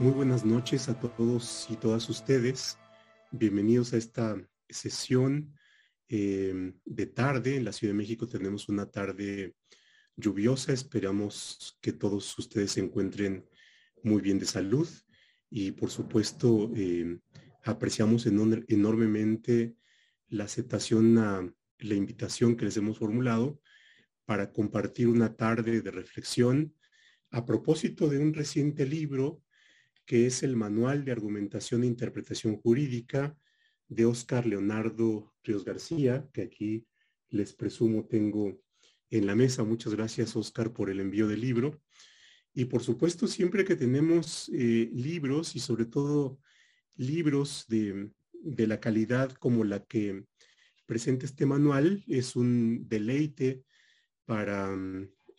Muy buenas noches a todos y todas ustedes. Bienvenidos a esta sesión eh, de tarde. En la Ciudad de México tenemos una tarde lluviosa. Esperamos que todos ustedes se encuentren muy bien de salud y por supuesto eh, apreciamos enormemente la aceptación a la invitación que les hemos formulado para compartir una tarde de reflexión a propósito de un reciente libro que es el Manual de Argumentación e Interpretación Jurídica de Oscar Leonardo Ríos García, que aquí les presumo tengo en la mesa. Muchas gracias, Oscar, por el envío del libro. Y por supuesto, siempre que tenemos eh, libros y sobre todo libros de, la calidad como la que presenta este manual, es un deleite para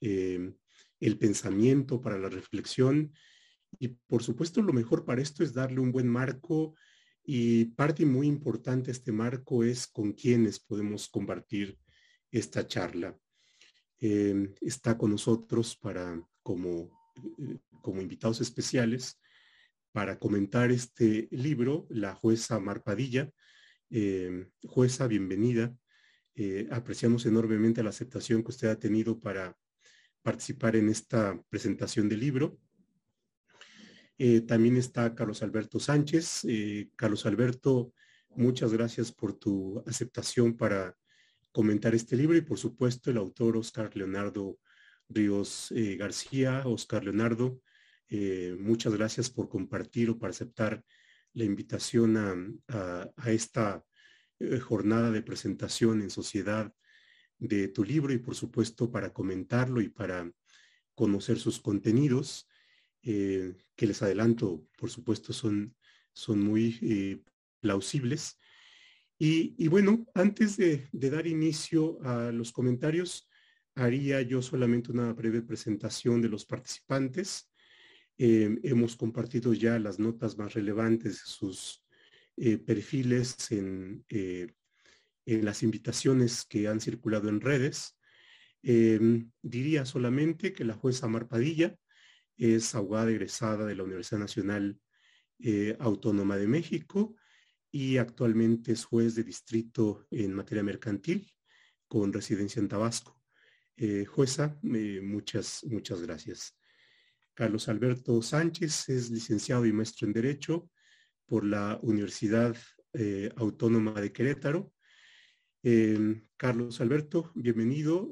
eh, el pensamiento, para la reflexión y por supuesto lo mejor para esto es darle un buen marco y parte muy importante de este marco es con quienes podemos compartir esta charla. Em, está con nosotros para como, eh, como invitados especiales para comentar este libro la jueza Marpadilla. Em, jueza, bienvenida. Eh, apreciamos enormemente la aceptación que usted ha tenido para participar en esta presentación del libro. Eh, también está Carlos Alberto Sánchez. Eh, Carlos Alberto, muchas gracias por tu aceptación para comentar este libro y por supuesto el autor Oscar Leonardo Ríos eh, García. Oscar Leonardo, muchas gracias por compartir o para aceptar la invitación a, a esta jornada de presentación en sociedad de tu libro y por supuesto para comentarlo y para conocer sus contenidos. Eh, que les adelanto, por supuesto, son, son muy eh, plausibles. Y, bueno, antes de, dar inicio a los comentarios, haría yo solamente una breve presentación de los participantes. Eh, hemos compartido ya las notas más relevantes sus perfiles en, en, las invitaciones que han circulado en redes. diría solamente que la jueza Marpadilla es abogada egresada de la Universidad Nacional eh, Autónoma de México y actualmente es juez de distrito en materia mercantil con residencia en Tabasco. Eh, jueza, eh, muchas, muchas gracias. Carlos Alberto Sánchez es licenciado y maestro en Derecho por la Universidad Autónoma de Querétaro. Carlos Alberto, bienvenido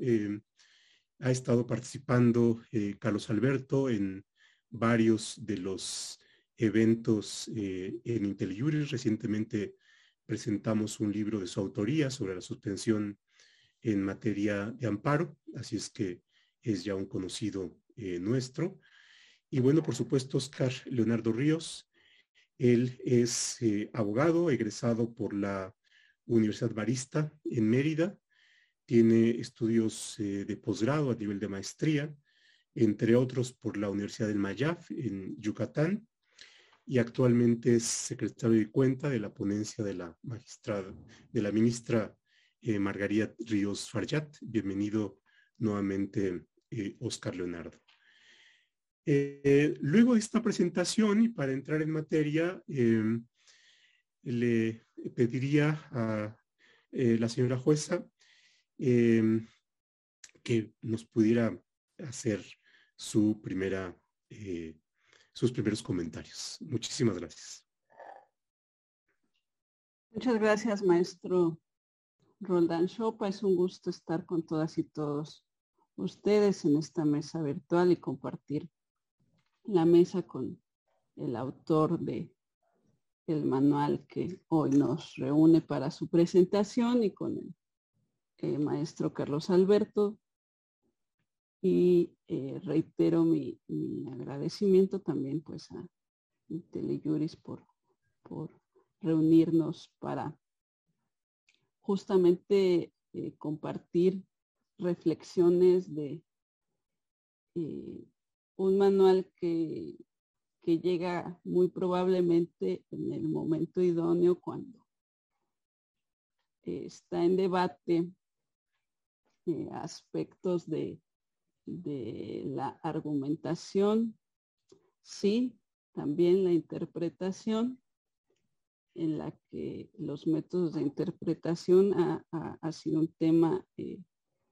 ha estado participando eh, Carlos Alberto en varios de los eventos eh, en IntelliJuris. Recientemente presentamos un libro de su autoría sobre la suspensión en materia de amparo, así es que es ya un conocido eh, nuestro. Y bueno, por supuesto, Oscar Leonardo Ríos. Él es abogado egresado por la Universidad Marista en Mérida tiene estudios eh, de posgrado a nivel de maestría, entre otros por la Universidad del Mayaf en Yucatán, y actualmente es secretario de cuenta de la ponencia de la magistrada, de la ministra eh, Margarita Ríos Farjat. Bienvenido nuevamente, eh, Oscar Leonardo. luego de esta presentación y para entrar en materia, le pediría a la señora jueza Em, que nos pudiera hacer su primera, eh, sus primeros comentarios. Muchísimas gracias. Muchas gracias, maestro Roldán Chopa. Es un gusto estar con todas y todos ustedes en esta mesa virtual y compartir la mesa con el autor de el manual que hoy nos reúne para su presentación y con el eh, maestro Carlos Alberto, y eh, reitero mi, agradecimiento también pues a Teleyuris por, por reunirnos para justamente eh, compartir reflexiones de un manual que, que llega muy probablemente en el momento idóneo cuando está en debate eh, aspectos de, de, la argumentación, sí, también la interpretación en la que los métodos de interpretación ha, sido un tema eh,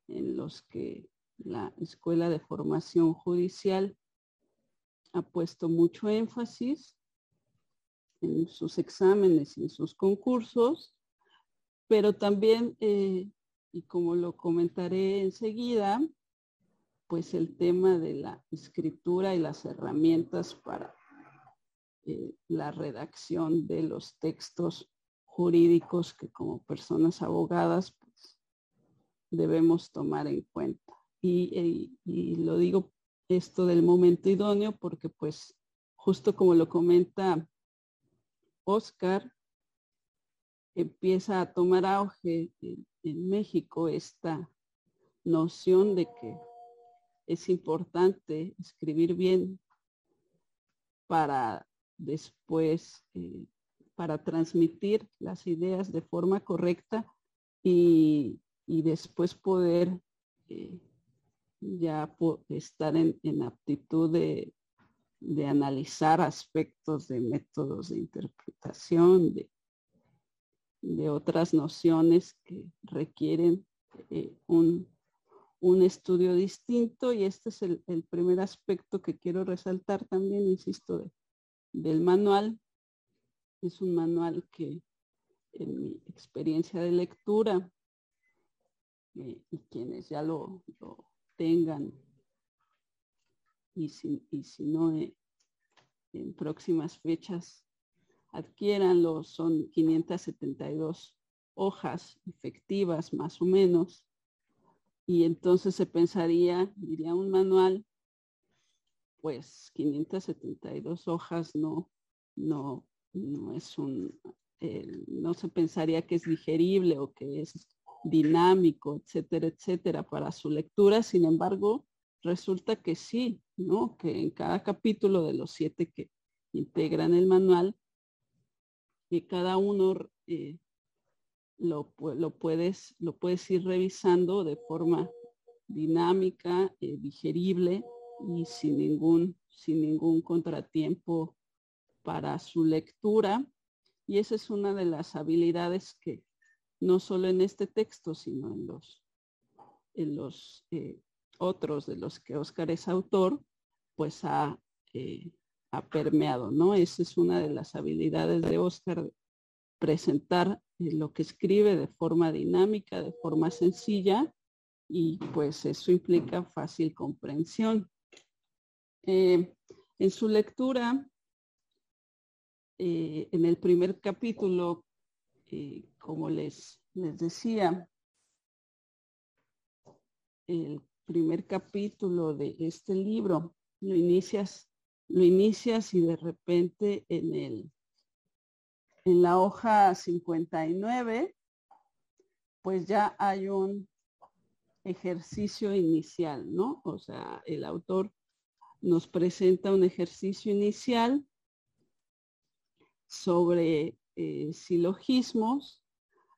en los que la Escuela de Formación Judicial ha puesto mucho énfasis en sus exámenes y en sus concursos, pero también, eh, y como lo comentaré enseguida, pues el tema de la escritura y las herramientas para eh, la redacción de los textos jurídicos que como personas abogadas pues, debemos tomar en cuenta. Y, y, lo digo esto del momento idóneo porque pues justo como lo comenta Oscar, empieza a tomar auge en México esta noción de que es importante escribir bien para después eh, para transmitir las ideas de forma correcta y, después poder eh, ya estar en, aptitud de, analizar aspectos de métodos de interpretación, de, de otras nociones que requieren eh, un, estudio distinto y este es el, el, primer aspecto que quiero resaltar también, insisto, de, del manual. Es un manual que en mi experiencia de lectura eh, y quienes ya lo, tengan y si, y si no eh, en próximas fechas adquiéranlo, son 572 hojas efectivas más o menos y entonces se pensaría, diría un manual pues 572 hojas no, no, no es un, no se pensaría que es digerible o que es dinámico, etcétera, etcétera, para su lectura. Sin embargo, resulta que sí, ¿no? Que en cada capítulo de los siete que integran el manual, que cada uno eh, lo, lo, puedes, lo puedes ir revisando de forma dinámica, eh, digerible, y sin ningún, sin ningún contratiempo para su lectura. Y esa es una de las habilidades que no solo en este texto, sino en los, en los eh, otros de los que Oscar es autor, pues ha, permeado, ¿no? Esa es una de las habilidades de Oscar, presentar eh, lo que escribe de forma dinámica, de forma sencilla, y pues eso implica fácil comprensión. Eh, en su lectura, eh, en el primer capítulo, como les, les decía, el primer capítulo de este libro, lo inicias, lo inicias y de repente en el en la hoja 59, pues ya hay un ejercicio inicial, ¿no? O sea, el autor nos presenta un ejercicio inicial sobre eh, silogismos,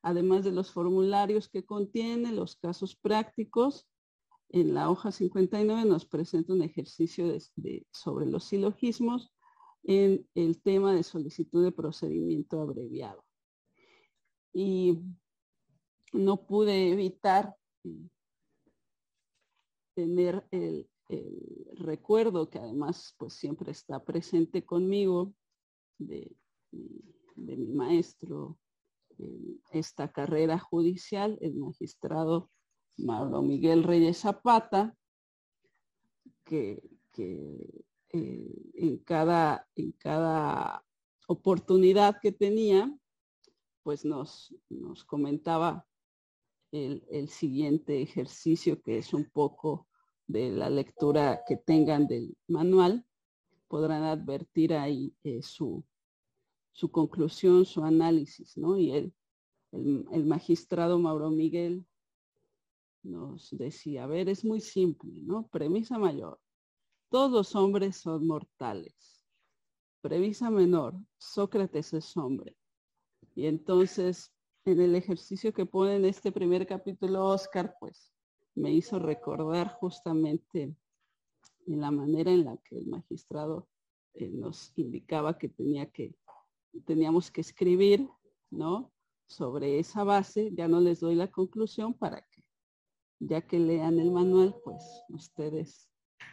además de los formularios que contiene, los casos prácticos. En la hoja 59 nos presenta un ejercicio sobre los silogismos en el tema de solicitud de procedimiento abreviado. Y no pude evitar eh, tener el, recuerdo que además pues siempre está presente conmigo de, de mi maestro en esta carrera judicial, el magistrado Mauro Miguel Reyes Zapata, que, eh, en, cada, en cada oportunidad que tenía, pues nos, nos comentaba el, el, siguiente ejercicio que es un poco de la lectura que tengan del manual, podrán advertir ahí eh, su, su conclusión, su análisis, ¿no? Y el, el, magistrado Mauro Miguel nos decía, a ver, es muy simple, ¿no? Premisa mayor, todos los hombres son mortales. Premisa menor, Sócrates es hombre. Y entonces, en el ejercicio que pone en este primer capítulo, Oscar, pues, me hizo recordar justamente en la manera en la que el magistrado eh, nos indicaba que, tenía que teníamos que escribir, ¿no? Sobre esa base, ya no les doy la conclusión para ya que lean el manual, pues ustedes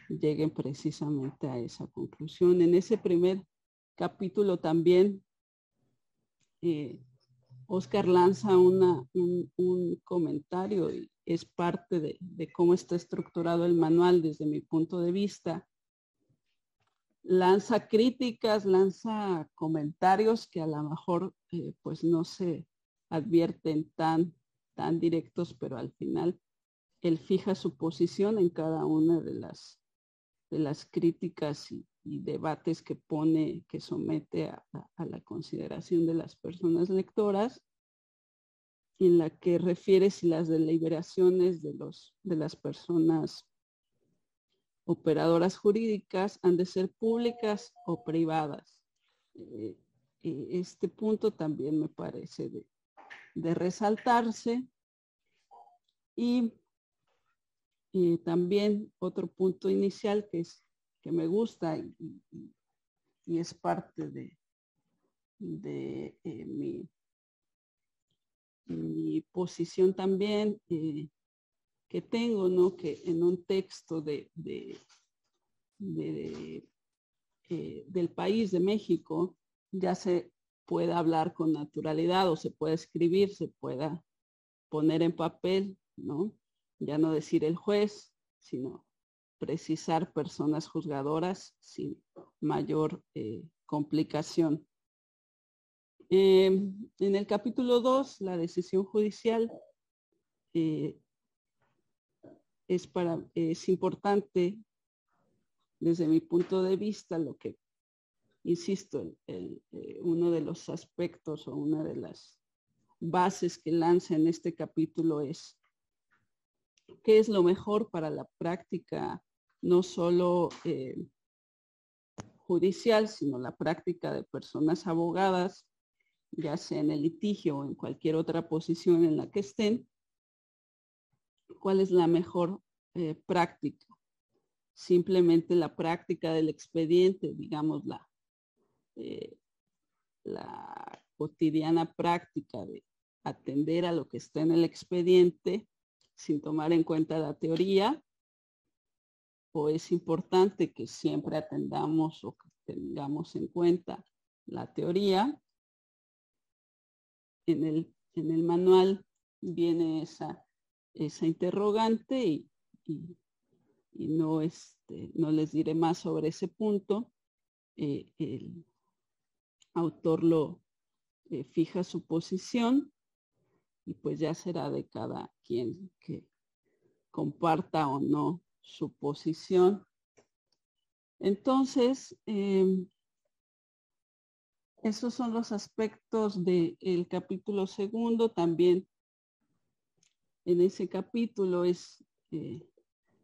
lleguen precisamente a esa conclusión. En ese primer capítulo también, eh, Oscar lanza un, comentario y es parte de, de cómo está estructurado el manual desde mi punto de vista lanza críticas, lanza comentarios que a lo mejor eh, pues no se advierten tan, tan directos, pero al final él fija su posición en cada una de las, de las críticas y, debates que pone, que somete a, la consideración de las personas lectoras, en la que refiere si las deliberaciones de, los, de las personas operadoras jurídicas han de ser públicas o privadas. Eh, eh, este punto también me parece de, resaltarse. Y, también otro punto inicial que, es, que me gusta y, es parte de, de eh, mi, posición también que tengo, ¿no? Que en un texto de, eh, del país de México ya se pueda hablar con naturalidad o se puede escribir, se pueda poner en papel, ¿no? Ya no decir el juez, sino precisar personas juzgadoras sin mayor eh, complicación. Em, en el capítulo 2, la decisión judicial, eh, es, para, es importante desde mi punto de vista lo que, insisto, el, eh, uno de los aspectos o una de las bases que lanza en este capítulo es qué es lo mejor para la práctica no solo eh, judicial, sino la práctica de personas abogadas, ya sea en el litigio o en cualquier otra posición en la que estén, cuál es la mejor eh, práctica. Simplemente la práctica del expediente, digamos, eh, la cotidiana práctica de atender a lo que está en el expediente sin tomar en cuenta la teoría, o es importante que siempre atendamos o que tengamos en cuenta la teoría. En el, en el manual viene esa esa interrogante y, no, este, no les diré más sobre ese punto. Eh, el autor lo eh, fija su posición y pues ya será de cada quien que comparta o no su posición. Entonces, em, esos son los aspectos del capítulo segundo. También en ese capítulo es eh,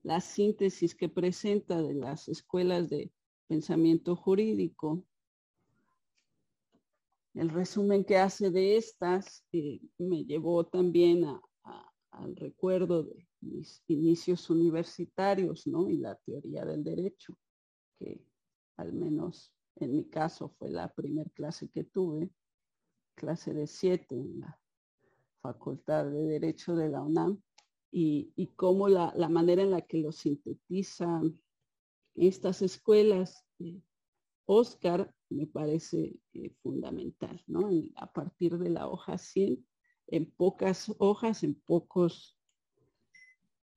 la síntesis que presenta de las escuelas de pensamiento jurídico. El resumen que hace de estas eh, me llevó también al recuerdo de mis inicios universitarios, ¿no? Y la teoría del derecho, que al menos en mi caso fue la primera clase que tuve, clase de siete en la Facultad de Derecho de la UNAM y, y cómo la, manera en la que lo sintetizan estas escuelas, eh, Oscar, me parece eh, fundamental, ¿no? a partir de la hoja 100, en pocas hojas, en pocos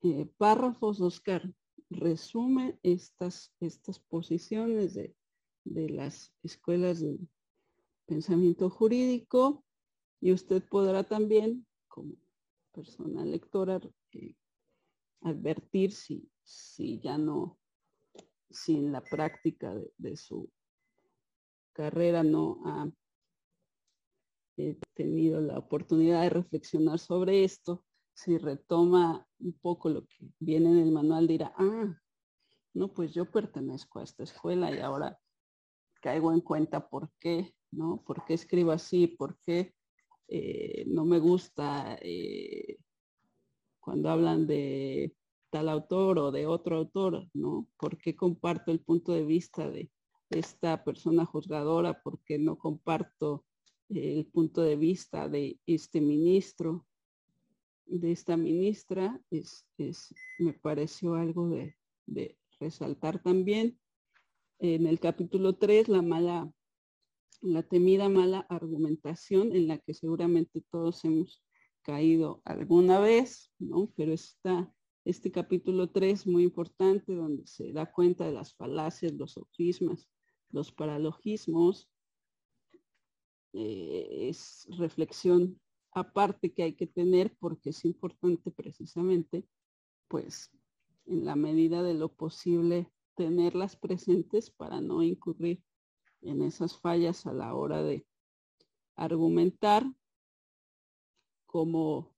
eh, párrafos, Oscar resume estas, estas posiciones de, de las escuelas de pensamiento jurídico y usted podrá también, como persona lectora, eh, advertir si, si ya no, si en la práctica de, su carrera no ha eh, tenido la oportunidad de reflexionar sobre esto, si retoma un poco lo que viene en el manual, dirá, ah, no, pues yo pertenezco a esta escuela y ahora caigo en cuenta por qué, ¿no? ¿Por qué escribo así? ¿Por qué eh, no me gusta eh, cuando hablan de tal autor o de otro autor, ¿no? Porque comparto el punto de vista de esta persona juzgadora porque no comparto el punto de vista de este ministro, de esta ministra, es, me pareció algo de, de resaltar también. En el capítulo 3, la mala, la temida mala argumentación en la que seguramente todos hemos caído alguna vez, ¿no? Pero está este capítulo 3 muy importante donde se da cuenta de las falacias, los sofismas, los paralogismos. Eh, es reflexión aparte que hay que tener porque es importante precisamente, pues, en la medida de lo posible, tenerlas presentes para no incurrir en esas fallas a la hora de argumentar. Como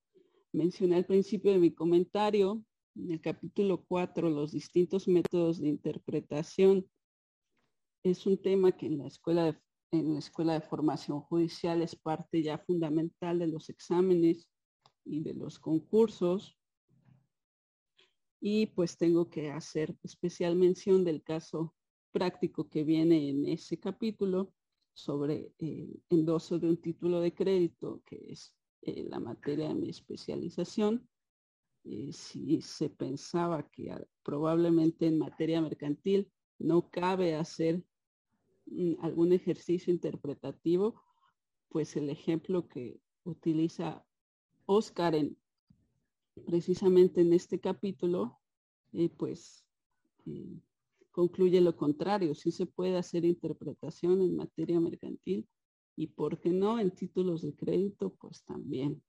mencioné al principio de mi comentario, en el capítulo 4, los distintos métodos de interpretación, es un tema que en la escuela de, en la escuela de formación judicial es parte ya fundamental de los exámenes y de los concursos. Y pues tengo que hacer especial mención del caso práctico que viene en ese capítulo sobre el endoso de un título de crédito, que es eh, la materia de mi especialización eh, si se pensaba que probablemente en materia mercantil no cabe hacer algún ejercicio interpretativo, pues el ejemplo que utiliza Oscar en, precisamente en este capítulo, eh, pues eh, concluye lo contrario, si se puede hacer interpretación en materia mercantil y por qué no en títulos de crédito, pues también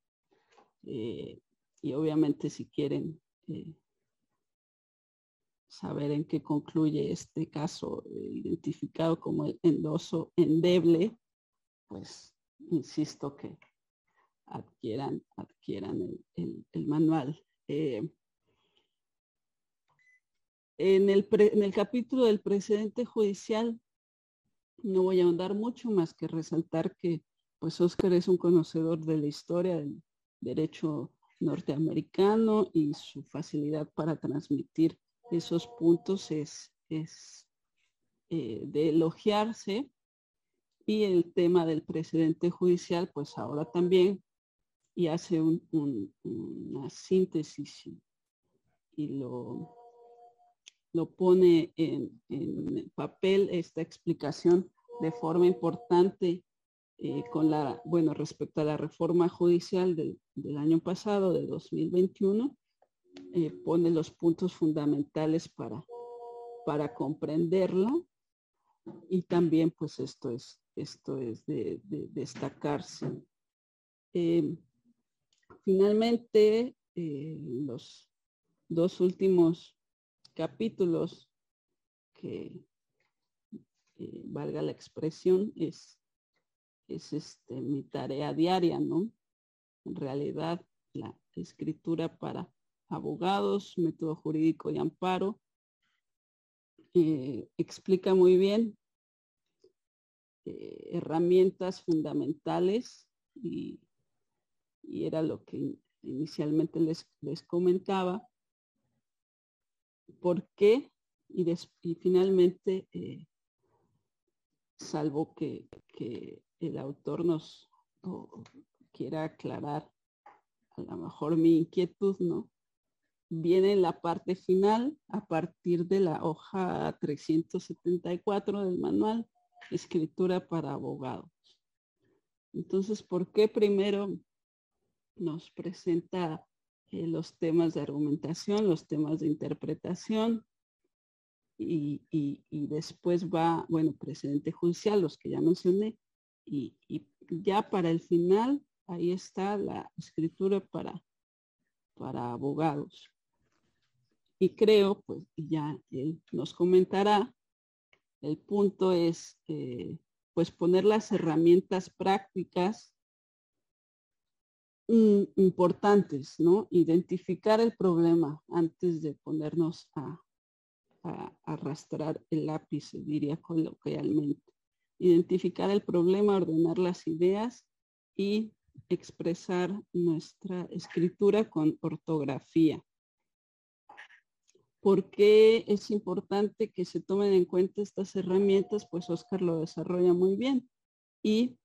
y obviamente si quieren eh, saber en qué concluye este caso eh, identificado como el endoso endeble, pues insisto que adquieran, adquieran el, manual. Eh, en, el en el capítulo del precedente judicial no voy a ahondar mucho más que resaltar que pues Oscar es un conocedor de la historia del derecho norteamericano y su facilidad para transmitir esos puntos es, es eh, de elogiarse. Y el tema del precedente judicial, pues ahora también, y hace una síntesis y, lo, lo pone en, papel esta explicación de forma importante eh, con la, bueno, respecto a la reforma judicial del, año pasado, de 2021, eh, pone los puntos fundamentales para, para comprenderla y también pues esto es, esto es de, destacarse. Eh, finalmente, los dos últimos capítulos que, valga la expresión, es es este, mi tarea diaria, ¿no? En realidad, la escritura para abogados, método jurídico y amparo, eh, explica muy bien eh, herramientas fundamentales y, era lo que inicialmente les, les comentaba. ¿Por qué? Y, y finalmente, eh, salvo que, que el autor nos quiera aclarar a lo mejor mi inquietud, ¿no? Viene en la parte final a partir de la hoja 374 del manual, escritura para abogados. Entonces, ¿por qué primero nos presenta eh, los temas de argumentación, los temas de interpretación? Y, y después va, bueno, precedente judicial, los que ya mencioné, y, ya para el final, ahí está la escritura para, para abogados. Y creo, pues ya él nos comentará, el punto es, pues poner las herramientas prácticas mm, importantes, ¿no? Identificar el problema antes de ponernos a arrastrar el lápiz, diría coloquialmente identificar el problema, ordenar las ideas y expresar nuestra escritura con ortografía. ¿Por qué es importante que se tomen en cuenta estas herramientas? Pues Oscar lo desarrolla muy bien. Y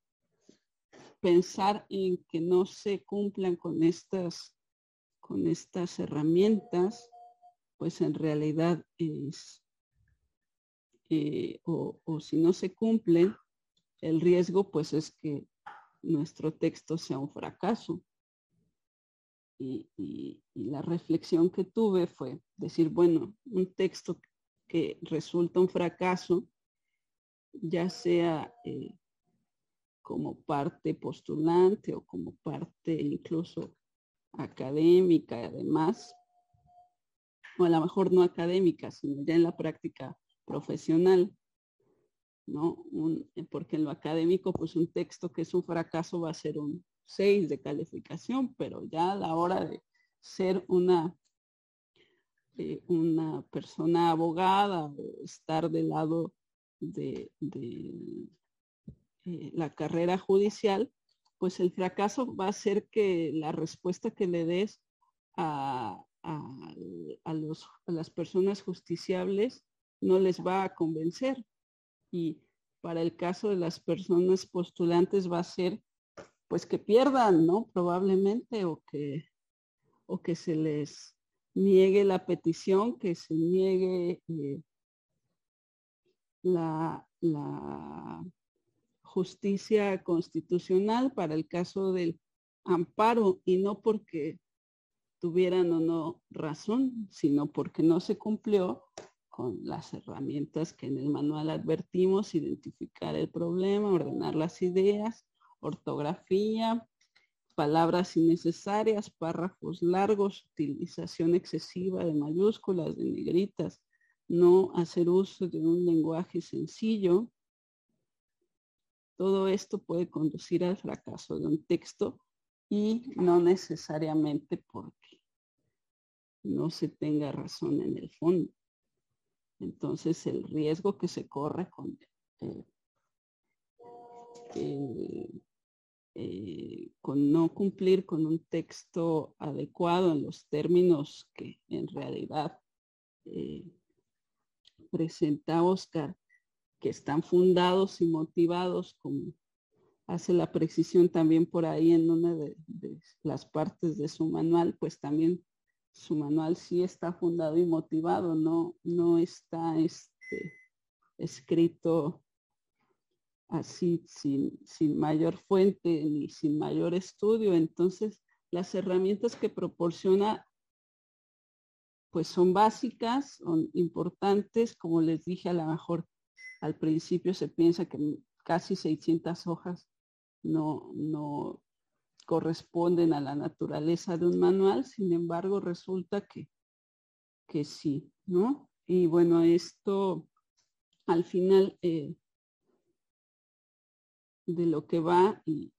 pensar en que no se cumplan con estas, con estas herramientas, pues en realidad es, eh, o, o si no se cumplen, el riesgo pues es que nuestro texto sea un fracaso. Y, la reflexión que tuve fue decir, bueno, un texto que resulta un fracaso, ya sea eh, como parte postulante o como parte incluso académica, además, o a lo mejor no académica, sino ya en la práctica profesional, ¿no? Eh, porque en lo académico, pues un texto que es un fracaso va a ser un 6 de calificación, pero ya a la hora de ser una, eh, una persona abogada o estar del lado de, eh, la carrera judicial, pues el fracaso va a ser que la respuesta que le des a, a, los, a las personas justiciables no les va a convencer. Y para el caso de las personas postulantes va a ser pues que pierdan, ¿no? Probablemente o que, o que se les niegue la petición, que se niegue eh, la, la justicia constitucional para el caso del amparo y no porque tuvieran o no razón, sino porque no se cumplió con las herramientas que en el manual advertimos, identificar el problema, ordenar las ideas, ortografía, palabras innecesarias, párrafos largos, utilización excesiva de mayúsculas, de negritas, no hacer uso de un lenguaje sencillo. Todo esto puede conducir al fracaso de un texto y no necesariamente porque no se tenga razón en el fondo. Entonces el riesgo que se corre con, eh, eh, con no cumplir con un texto adecuado en los términos que en realidad eh, presenta Oscar, que están fundados y motivados, como hace la precisión también por ahí en una de las partes de su manual, pues también su manual sí está fundado y motivado, no, no está este, escrito así sin, sin mayor fuente ni sin mayor estudio. Entonces, las herramientas que proporciona pues son básicas, son importantes, como les dije a lo mejor al principio se piensa que casi 600 hojas no, no corresponden a la naturaleza de un manual, sin embargo resulta que, que sí, ¿no? Y bueno, esto al final eh, de lo que va y,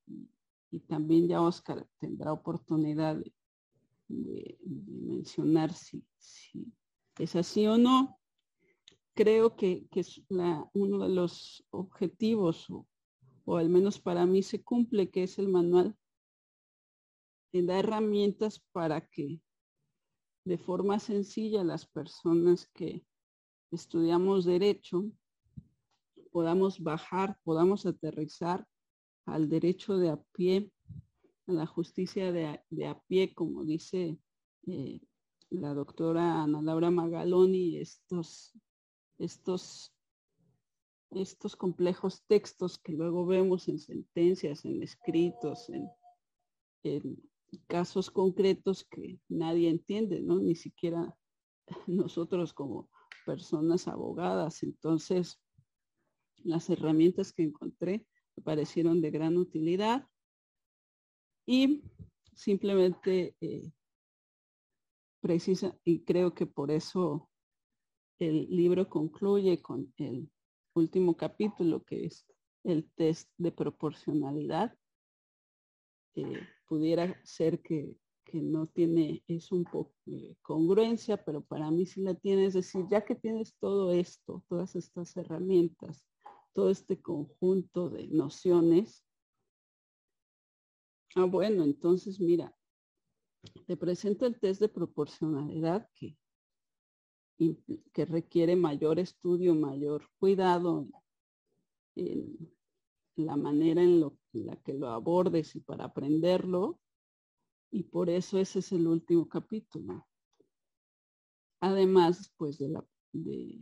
también ya Oscar tendrá oportunidad de, mencionar si, es así o no. Creo que, es uno de los objetivos, o, o al menos para mí se cumple, que es el manual da herramientas para que de forma sencilla las personas que estudiamos derecho podamos bajar, podamos aterrizar al derecho de a pie, a la justicia de a, pie, como dice eh, la doctora Ana Laura Magaloni, estos, estos, estos complejos textos que luego vemos en sentencias, en escritos, en, en casos concretos que nadie entiende, ¿no? Ni siquiera nosotros como personas abogadas. Entonces, las herramientas que encontré me parecieron de gran utilidad y simplemente eh, precisa, y creo que por eso el libro concluye con el último capítulo que es el test de proporcionalidad. Pudiera ser que, no tiene, es un poco eh, congruencia, pero para mí sí la tiene, es decir, ya que tienes todo esto, todas estas herramientas, todo este conjunto de nociones, ah, bueno, entonces mira, te presento el test de proporcionalidad que que requiere mayor estudio, mayor cuidado en la manera en, la que lo abordes y para aprenderlo. Y por eso ese es el último capítulo. Además, pues de la, de,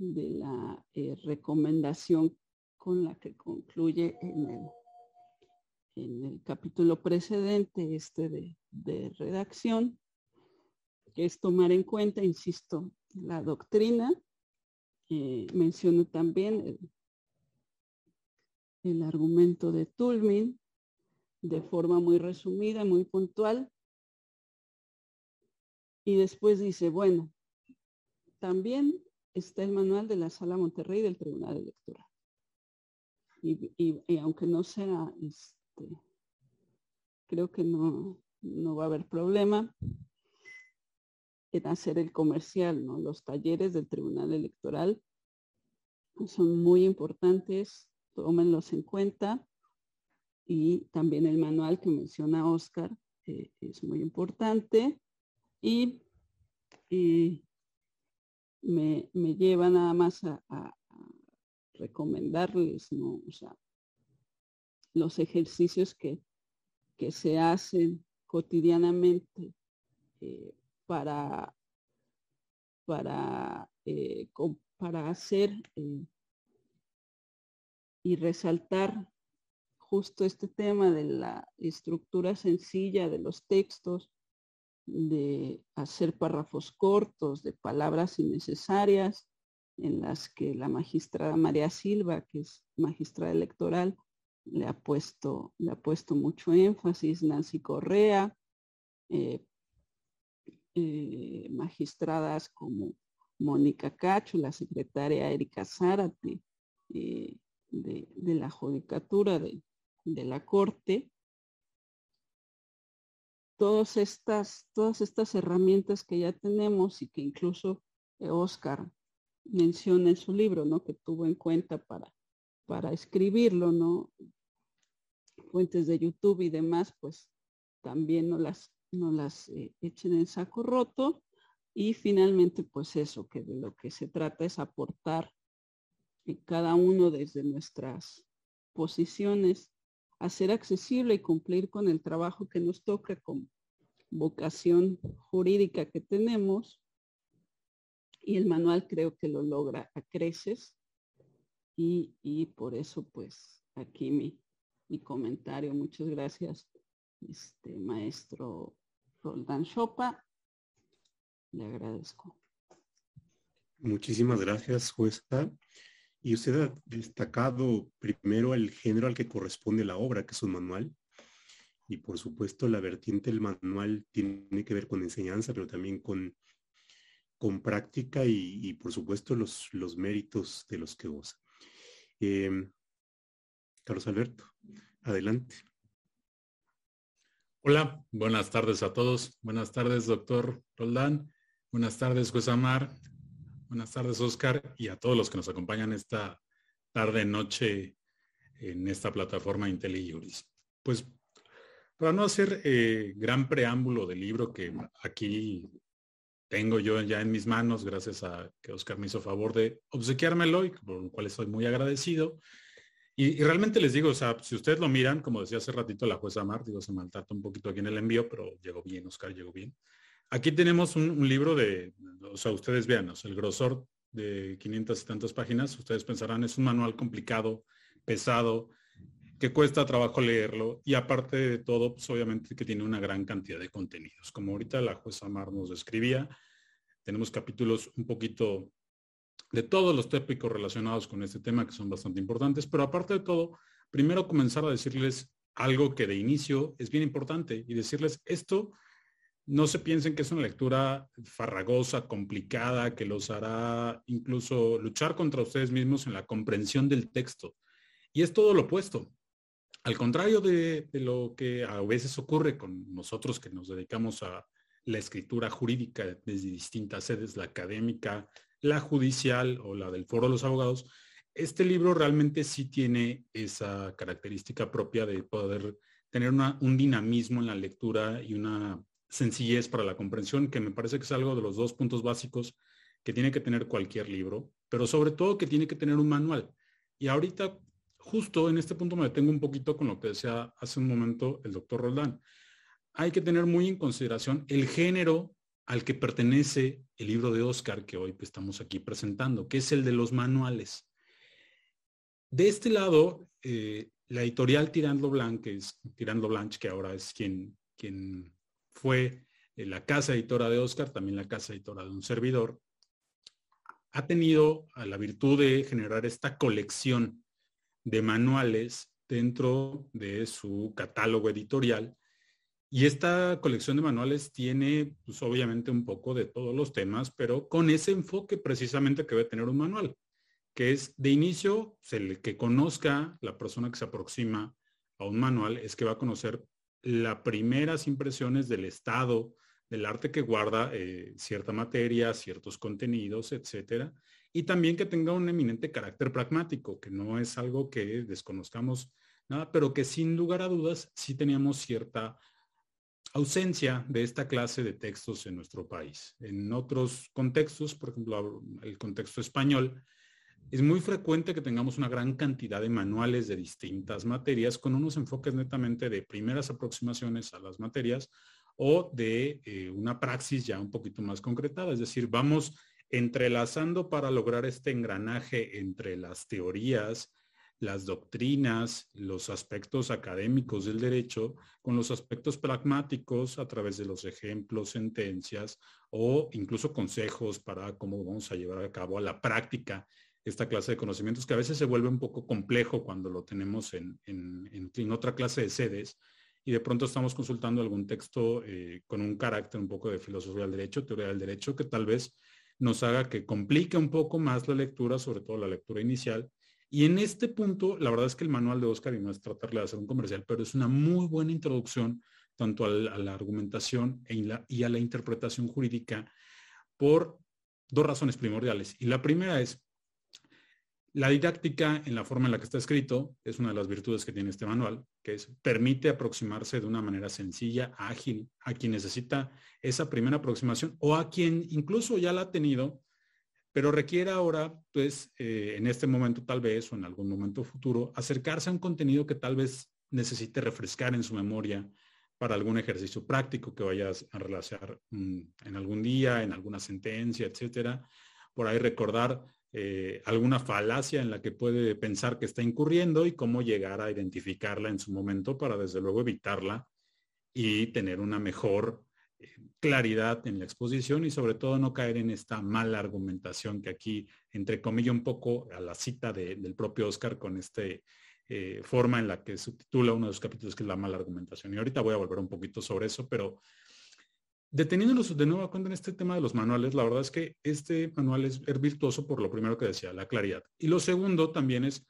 la eh, recomendación con la que concluye en el, en el capítulo precedente, este de, de redacción, que es tomar en cuenta, insisto, la doctrina. Eh, menciono también el, el argumento de Tulmin de forma muy resumida, muy puntual. Y después dice, bueno, también está el manual de la Sala Monterrey del Tribunal Electoral. Y, aunque no sea, este, creo que no, no va a haber problema en hacer el comercial, ¿no? Los talleres del Tribunal Electoral son muy importantes tómenlos en cuenta. Y también el manual que menciona Oscar eh, es muy importante. Y, me, lleva nada más a, recomendarles los ejercicios que, que se hacen cotidianamente eh, para, para, eh, para hacer y resaltar justo este tema de la estructura sencilla de los textos, de hacer párrafos cortos, de palabras innecesarias, en las que la magistrada María Silva, que es magistrada electoral, le ha puesto, le ha puesto mucho énfasis, Nancy Correa, eh, eh, magistradas como Mónica Cacho, la secretaria Erika Zárate, eh, de, la judicatura de, la corte, todas estas, todas estas herramientas que ya tenemos y que incluso Oscar menciona en su libro, ¿no? Que tuvo en cuenta para, para escribirlo, ¿no? Fuentes de YouTube y demás, pues también no las, no las eh, echen en saco roto. Y finalmente, pues eso, que de lo que se trata es aportar cada uno desde nuestras posiciones, hacer accesible y cumplir con el trabajo que nos toca con vocación jurídica que tenemos. Y el manual creo que lo logra a creces. Y, y por eso, pues, aquí mi, mi comentario. Muchas gracias, este maestro Roldán Chopa. Le agradezco. Muchísimas gracias, jueza. Y usted ha destacado primero el género al que corresponde la obra, que es un manual. Y por supuesto la vertiente del manual tiene que ver con enseñanza, pero también con, con práctica y, por supuesto los, los méritos de los que goza. Em, Carlos Alberto, adelante. Hola, buenas tardes a todos. Buenas tardes, doctor Roldán. Buenas tardes, juez Amar. Buenas tardes, Oscar, y a todos los que nos acompañan esta tarde, noche en esta plataforma IntelliJuris. Pues para no hacer eh, gran preámbulo del libro que aquí tengo yo ya en mis manos, gracias a que Oscar me hizo favor de obsequiármelo y por lo cual estoy muy agradecido. Y, realmente les digo, o sea, si ustedes lo miran, como decía hace ratito la jueza Mar, digo, se maltrata un poquito aquí en el envío, pero llegó bien, Oscar llegó bien. Aquí tenemos un, libro de, o sea, ustedes vean, el grosor de 500 y tantas páginas, ustedes pensarán, es un manual complicado, pesado, que cuesta trabajo leerlo y aparte de todo, pues obviamente que tiene una gran cantidad de contenidos. Como ahorita la jueza Mar nos describía, tenemos capítulos un poquito de todos los tópicos relacionados con este tema que son bastante importantes, pero aparte de todo, primero comenzar a decirles algo que de inicio es bien importante y decirles esto no se piensen que es una lectura farragosa, complicada, que los hará incluso luchar contra ustedes mismos en la comprensión del texto. Y es todo lo opuesto. Al contrario de, lo que a veces ocurre con nosotros que nos dedicamos a la escritura jurídica desde distintas sedes, la académica, la judicial o la del foro de los abogados, este libro realmente sí tiene esa característica propia de poder tener un dinamismo en la lectura y una sencillez para la comprensión, que me parece que es algo de los dos puntos básicos que tiene que tener cualquier libro, pero sobre todo que tiene que tener un manual. Y ahorita, justo en este punto me detengo un poquito con lo que decía hace un momento el doctor Roldán. Hay que tener muy en consideración el género al que pertenece el libro de Oscar que hoy estamos aquí presentando, que es el de los manuales. De este lado, eh, la editorial Tirando Blanc, que es Tirando Blanche, que ahora es quien, quien fue eh, la casa editora de Oscar, también la casa editora de un servidor, ha tenido la virtud de generar esta colección de manuales dentro de su catálogo editorial. Y esta colección de manuales tiene, pues obviamente, un poco de todos los temas, pero con ese enfoque precisamente que debe tener un manual, que es de inicio, el que conozca la persona que se aproxima a un manual, es que va a conocer las primeras impresiones del estado del arte que guarda eh, cierta materia, ciertos contenidos, etcétera, y también que tenga un eminente carácter pragmático, que no es algo que desconozcamos nada, pero que sin lugar a dudas sí teníamos cierta ausencia de esta clase de textos en nuestro país. En otros contextos, por ejemplo, el contexto español, es muy frecuente que tengamos una gran cantidad de manuales de distintas materias con unos enfoques netamente de primeras aproximaciones a las materias o de eh, una praxis ya un poquito más concretada. Es decir, vamos entrelazando para lograr este engranaje entre las teorías, las doctrinas, los aspectos académicos del derecho, con los aspectos pragmáticos a través de los ejemplos, sentencias o incluso consejos para cómo vamos a llevar a cabo a la práctica esta clase de conocimientos que a veces se vuelve un poco complejo cuando lo tenemos en, en otra clase de sedes y de pronto estamos consultando algún texto eh, con un carácter un poco de filosofía del derecho, teoría del derecho, que tal vez nos haga que complique un poco más la lectura, sobre todo la lectura inicial. Y en este punto, la verdad es que el manual de Oscar, y no es tratarle de hacer un comercial, pero es una muy buena introducción tanto a la, argumentación e y a la interpretación jurídica por dos razones primordiales. Y la primera es, la didáctica en la forma en la que está escrito es una de las virtudes que tiene este manual, que es permite aproximarse de una manera sencilla, ágil, a quien necesita esa primera aproximación o a quien incluso ya la ha tenido, pero requiere ahora, pues, eh, en este momento tal vez o en algún momento futuro, acercarse a un contenido que tal vez necesite refrescar en su memoria para algún ejercicio práctico que vayas a relacionar mm, en algún día, en alguna sentencia, etcétera. Por ahí recordar eh, alguna falacia en la que puede pensar que está incurriendo y cómo llegar a identificarla en su momento para desde luego evitarla y tener una mejor eh, claridad en la exposición y sobre todo no caer en esta mala argumentación que aquí, entre comillas, un poco a la cita del propio Oscar con este eh, forma en la que subtitula uno de los capítulos que es la mala argumentación. Y ahorita voy a volver un poquito sobre eso, pero Deteniéndonos de nuevo cuenta en este tema de los manuales, la verdad es que este manual es, virtuoso por lo primero que decía, la claridad. Y lo segundo también es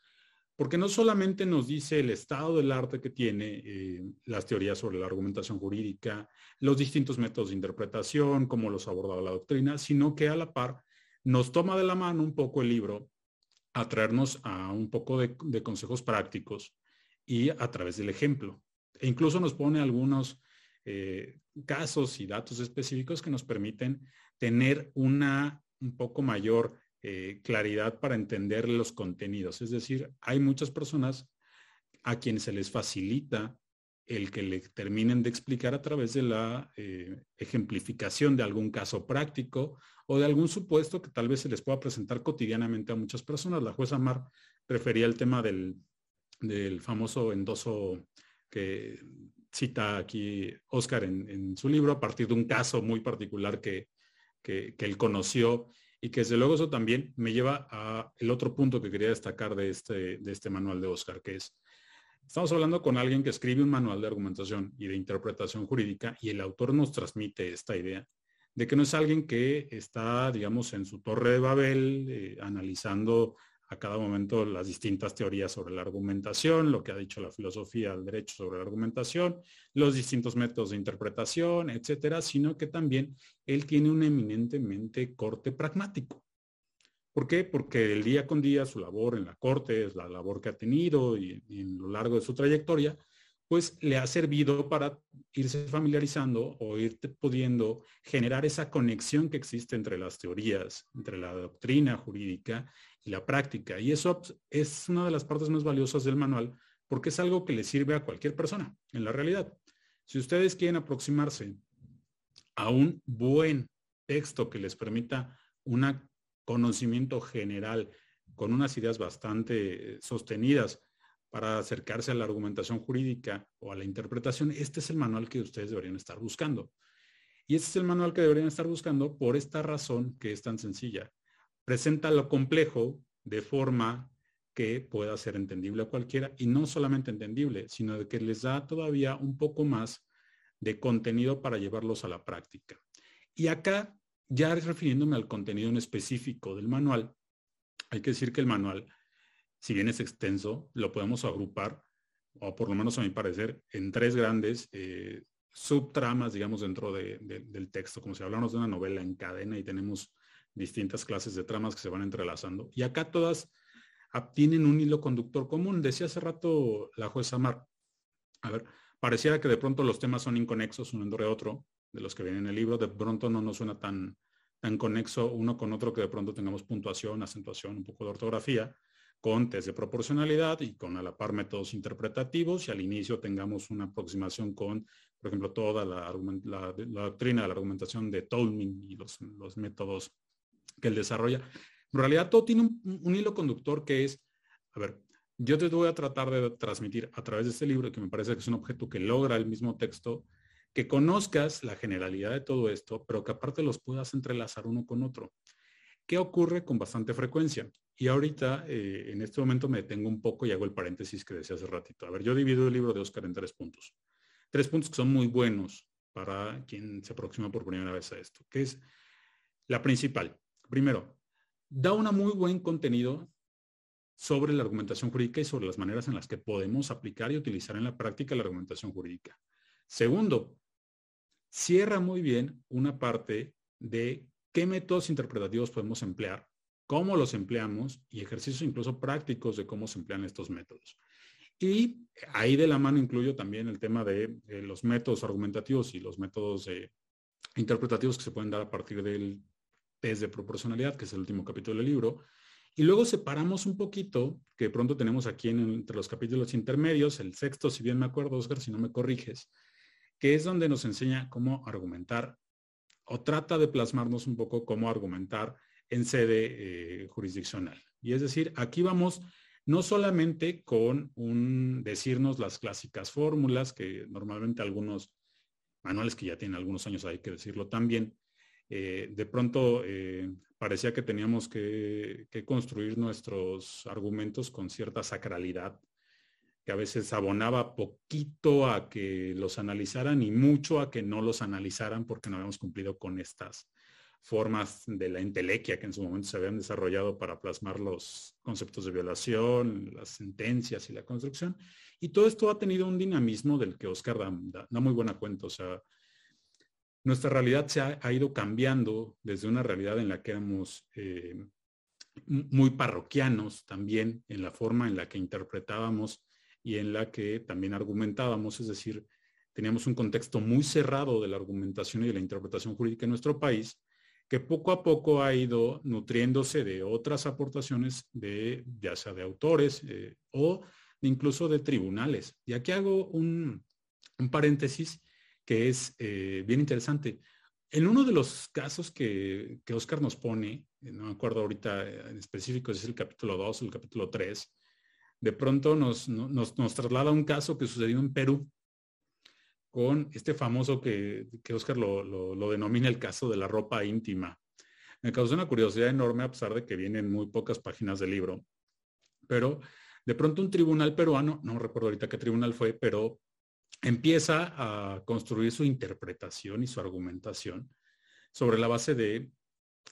porque no solamente nos dice el estado del arte que tiene eh, las teorías sobre la argumentación jurídica, los distintos métodos de interpretación, cómo los ha abordado la doctrina, sino que a la par nos toma de la mano un poco el libro a traernos a un poco de consejos prácticos y a través del ejemplo. E incluso nos pone algunos eh, casos y datos específicos que nos permiten tener una un poco mayor eh, claridad para entender los contenidos. Es decir, hay muchas personas a quienes se les facilita el que le terminen de explicar a través de la eh, ejemplificación de algún caso práctico o de algún supuesto que tal vez se les pueda presentar cotidianamente a muchas personas. La jueza Mar prefería el tema del, del famoso endoso que cita aquí Oscar en, su libro a partir de un caso muy particular que, que, él conoció y que desde luego eso también me lleva a el otro punto que quería destacar de este, de este manual de Oscar, que es, estamos hablando con alguien que escribe un manual de argumentación y de interpretación jurídica y el autor nos transmite esta idea de que no es alguien que está, digamos, en su torre de Babel eh, analizando a cada momento las distintas teorías sobre la argumentación, lo que ha dicho la filosofía del derecho sobre la argumentación, los distintos métodos de interpretación, etcétera, sino que también él tiene un eminentemente corte pragmático. ¿Por qué? Porque el día con día su labor en la corte es la labor que ha tenido y, en lo largo de su trayectoria, pues le ha servido para irse familiarizando o irte pudiendo generar esa conexión que existe entre las teorías, entre la doctrina jurídica y la práctica. Y eso es una de las partes más valiosas del manual porque es algo que le sirve a cualquier persona en la realidad. Si ustedes quieren aproximarse a un buen texto que les permita un conocimiento general con unas ideas bastante sostenidas para acercarse a la argumentación jurídica o a la interpretación, este es el manual que ustedes deberían estar buscando. Y este es el manual que deberían estar buscando por esta razón que es tan sencilla. Presenta lo complejo de forma que pueda ser entendible a cualquiera y no solamente entendible, sino de que les da todavía un poco más de contenido para llevarlos a la práctica. Y acá, ya refiriéndome al contenido en específico del manual, hay que decir que el manual si bien es extenso, lo podemos agrupar, o por lo menos a mi parecer, en tres grandes eh, subtramas, digamos, dentro del texto, como si hablamos de una novela en cadena y tenemos distintas clases de tramas que se van entrelazando. Y acá todas tienen un hilo conductor común. Decía hace rato la jueza Mar, a ver, pareciera que de pronto los temas son inconexos uno entre otro, de los que vienen en el libro, de pronto no nos suena tan, tan conexo uno con otro que de pronto tengamos puntuación, acentuación, un poco de ortografía, con test de proporcionalidad y con a la par métodos interpretativos y al inicio tengamos una aproximación con, por ejemplo, toda la, doctrina de la argumentación de Tolman y los, métodos que él desarrolla. En realidad todo tiene un, hilo conductor que es, a ver, yo te voy a tratar de transmitir a través de este libro, que me parece que es un objeto que logra el mismo texto, que conozcas la generalidad de todo esto, pero que aparte los puedas entrelazar uno con otro. ¿Qué ocurre con bastante frecuencia? Y ahorita, eh, en este momento, me detengo un poco y hago el paréntesis que decía hace ratito. A ver, yo divido el libro de Oscar en tres puntos. Tres puntos que son muy buenos para quien se aproxima por primera vez a esto, que es la principal. Primero, da un muy buen contenido sobre la argumentación jurídica y sobre las maneras en las que podemos aplicar y utilizar en la práctica la argumentación jurídica. Segundo, cierra muy bien una parte de qué métodos interpretativos podemos emplear, cómo los empleamos y ejercicios incluso prácticos de cómo se emplean estos métodos. Y ahí de la mano incluyo también el tema de, los métodos argumentativos y los métodos interpretativos que se pueden dar a partir del test de proporcionalidad, que es el último capítulo del libro. Y luego separamos un poquito, que pronto tenemos aquí entre los capítulos intermedios, el sexto, si bien me acuerdo, Oscar, si no me corriges, que es donde nos enseña cómo argumentar o trata de plasmarnos un poco cómo argumentar en sede eh, jurisdiccional. Y es decir, aquí vamos no solamente con un decirnos las clásicas fórmulas que normalmente algunos manuales que ya tienen algunos años hay que decirlo también, eh, de pronto eh, parecía que teníamos que, construir nuestros argumentos con cierta sacralidad que a veces abonaba poquito a que los analizaran y mucho a que no los analizaran porque no habíamos cumplido con estas formas de la entelequia que en su momento se habían desarrollado para plasmar los conceptos de violación, las sentencias y la construcción. Y todo esto ha tenido un dinamismo del que Oscar da, muy buena cuenta. Nuestra realidad se ha, ido cambiando desde una realidad en la que éramos eh, muy parroquianos también en la forma en la que interpretábamos y en la que también argumentábamos, es decir, teníamos un contexto muy cerrado de la argumentación y de la interpretación jurídica en nuestro país, que poco a poco ha ido nutriéndose de otras aportaciones de, ya sea de autores eh, o incluso de tribunales. Y aquí hago un, paréntesis que es eh, bien interesante. En uno de los casos que, que Oscar nos pone, no me acuerdo ahorita en específico, es el capítulo 2 o el capítulo 3, de pronto nos, nos, traslada un caso que sucedió en Perú con este famoso que, que Oscar lo, denomina el caso de la ropa íntima. Me causó una curiosidad enorme a pesar de que vienen muy pocas páginas del libro, pero de pronto un tribunal peruano, no recuerdo ahorita qué tribunal fue, pero empieza a construir su interpretación y su argumentación sobre la base de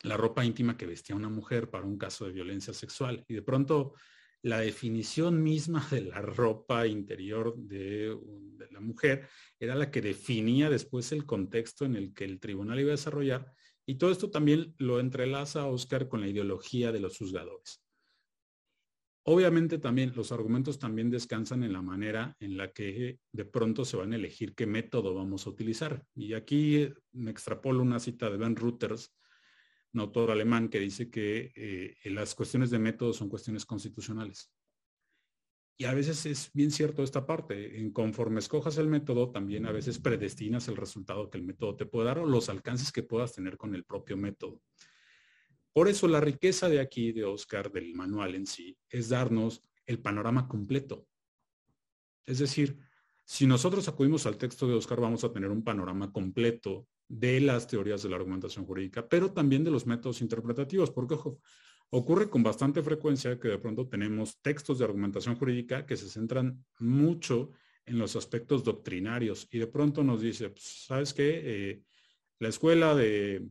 la ropa íntima que vestía una mujer para un caso de violencia sexual. Y de pronto la definición misma de la ropa interior de, la mujer era la que definía después el contexto en el que el tribunal iba a desarrollar. Y todo esto también lo entrelaza Oscar con la ideología de los juzgadores. Obviamente también los argumentos también descansan en la manera en la que de pronto se van a elegir qué método vamos a utilizar. Y aquí me extrapolo una cita de Ben Reuters, un autor alemán que dice que eh, las cuestiones de método son cuestiones constitucionales. Y a veces es bien cierto esta parte. En conforme escojas el método, también a veces predestinas el resultado que el método te puede dar o los alcances que puedas tener con el propio método. Por eso la riqueza de aquí, de Oscar, del manual en sí, es darnos el panorama completo. Es decir, si nosotros acudimos al texto de Oscar, vamos a tener un panorama completo de las teorías de la argumentación jurídica, pero también de los métodos interpretativos, porque ojo, Ocurre con bastante frecuencia que de pronto tenemos textos de argumentación jurídica que se centran mucho en los aspectos doctrinarios y de pronto nos dice, pues, ¿sabes qué? Eh, la escuela de,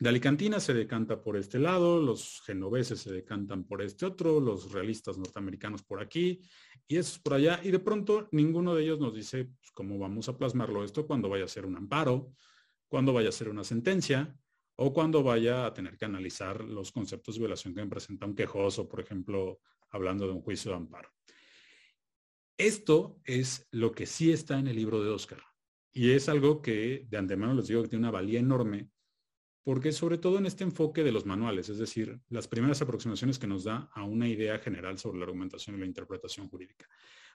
de Alicantina se decanta por este lado, los genoveses se decantan por este otro, los realistas norteamericanos por aquí y es por allá. Y de pronto ninguno de ellos nos dice pues, cómo vamos a plasmarlo esto cuando vaya a ser un amparo, cuando vaya a ser una sentencia, o cuando vaya a tener que analizar los conceptos de violación que me presenta un quejoso, por ejemplo, hablando de un juicio de amparo. Esto es lo que sí está en el libro de Oscar. Y es algo que de antemano les digo que tiene una valía enorme, porque sobre todo en este enfoque de los manuales, es decir, las primeras aproximaciones que nos da a una idea general sobre la argumentación y la interpretación jurídica.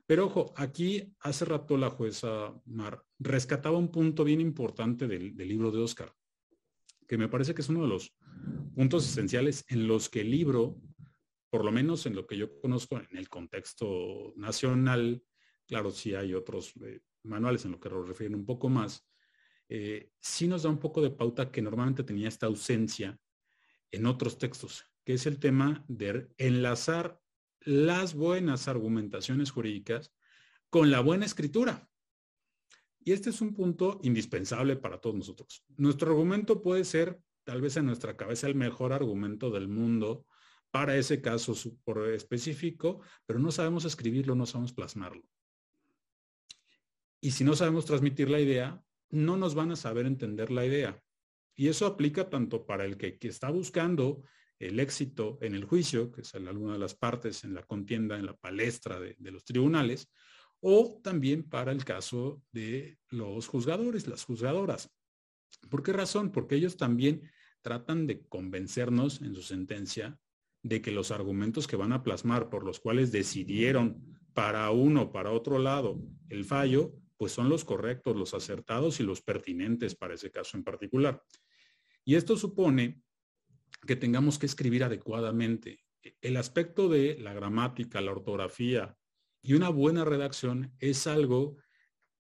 Pero ojo, aquí hace rato la jueza Mar rescataba un punto bien importante del, libro de Oscar que me parece que es uno de los puntos esenciales en los que el libro, por lo menos en lo que yo conozco en el contexto nacional, claro, sí hay otros eh, manuales en lo que lo refieren un poco más, eh, sí nos da un poco de pauta que normalmente tenía esta ausencia en otros textos, que es el tema de enlazar las buenas argumentaciones jurídicas con la buena escritura. Y este es un punto indispensable para todos nosotros. Nuestro argumento puede ser, tal vez en nuestra cabeza, el mejor argumento del mundo para ese caso por específico, pero no sabemos escribirlo, no sabemos plasmarlo. Y si no sabemos transmitir la idea, no nos van a saber entender la idea. Y eso aplica tanto para el que, está buscando el éxito en el juicio, que es alguna de las partes en la contienda, en la palestra de los tribunales, o también para el caso de los juzgadores, las juzgadoras. ¿Por qué razón? Porque ellos también tratan de convencernos en su sentencia de que los argumentos que van a plasmar por los cuales decidieron para uno, para otro lado, el fallo, pues son los correctos, los acertados y los pertinentes para ese caso en particular. Y esto supone que tengamos que escribir adecuadamente. El aspecto de la gramática, la ortografía, y una buena redacción es algo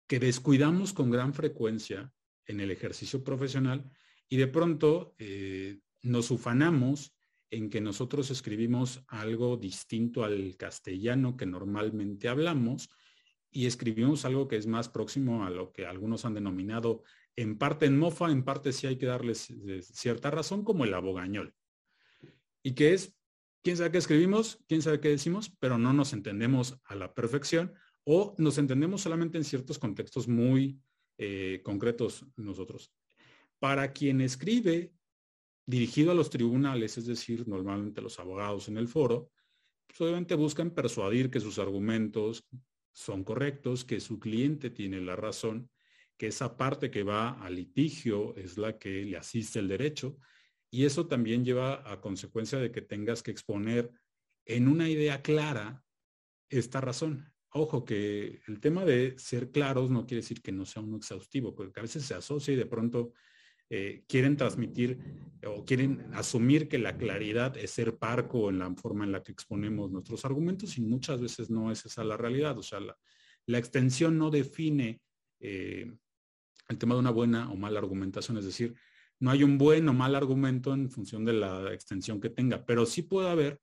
que descuidamos con gran frecuencia en el ejercicio profesional y de pronto eh, nos ufanamos en que nosotros escribimos algo distinto al castellano que normalmente hablamos y escribimos algo que es más próximo a lo que algunos han denominado en parte en mofa, en parte sí hay que darles eh, cierta razón, como el abogañol. Y que es quién sabe qué escribimos, quién sabe qué decimos, pero no nos entendemos a la perfección o nos entendemos solamente en ciertos contextos muy eh, concretos nosotros. Para quien escribe dirigido a los tribunales, es decir, normalmente los abogados en el foro, pues obviamente buscan persuadir que sus argumentos son correctos, que su cliente tiene la razón, que esa parte que va al litigio es la que le asiste el derecho y eso también lleva a consecuencia de que tengas que exponer en una idea clara esta razón. Ojo, que el tema de ser claros no quiere decir que no sea uno exhaustivo, porque a veces se asocia y de pronto eh, quieren transmitir o quieren asumir que la claridad es ser parco en la forma en la que exponemos nuestros argumentos y muchas veces no es esa la realidad. O sea, la, extensión no define eh, el tema de una buena o mala argumentación, es decir, no hay un buen o mal argumento en función de la extensión que tenga, pero sí puede haber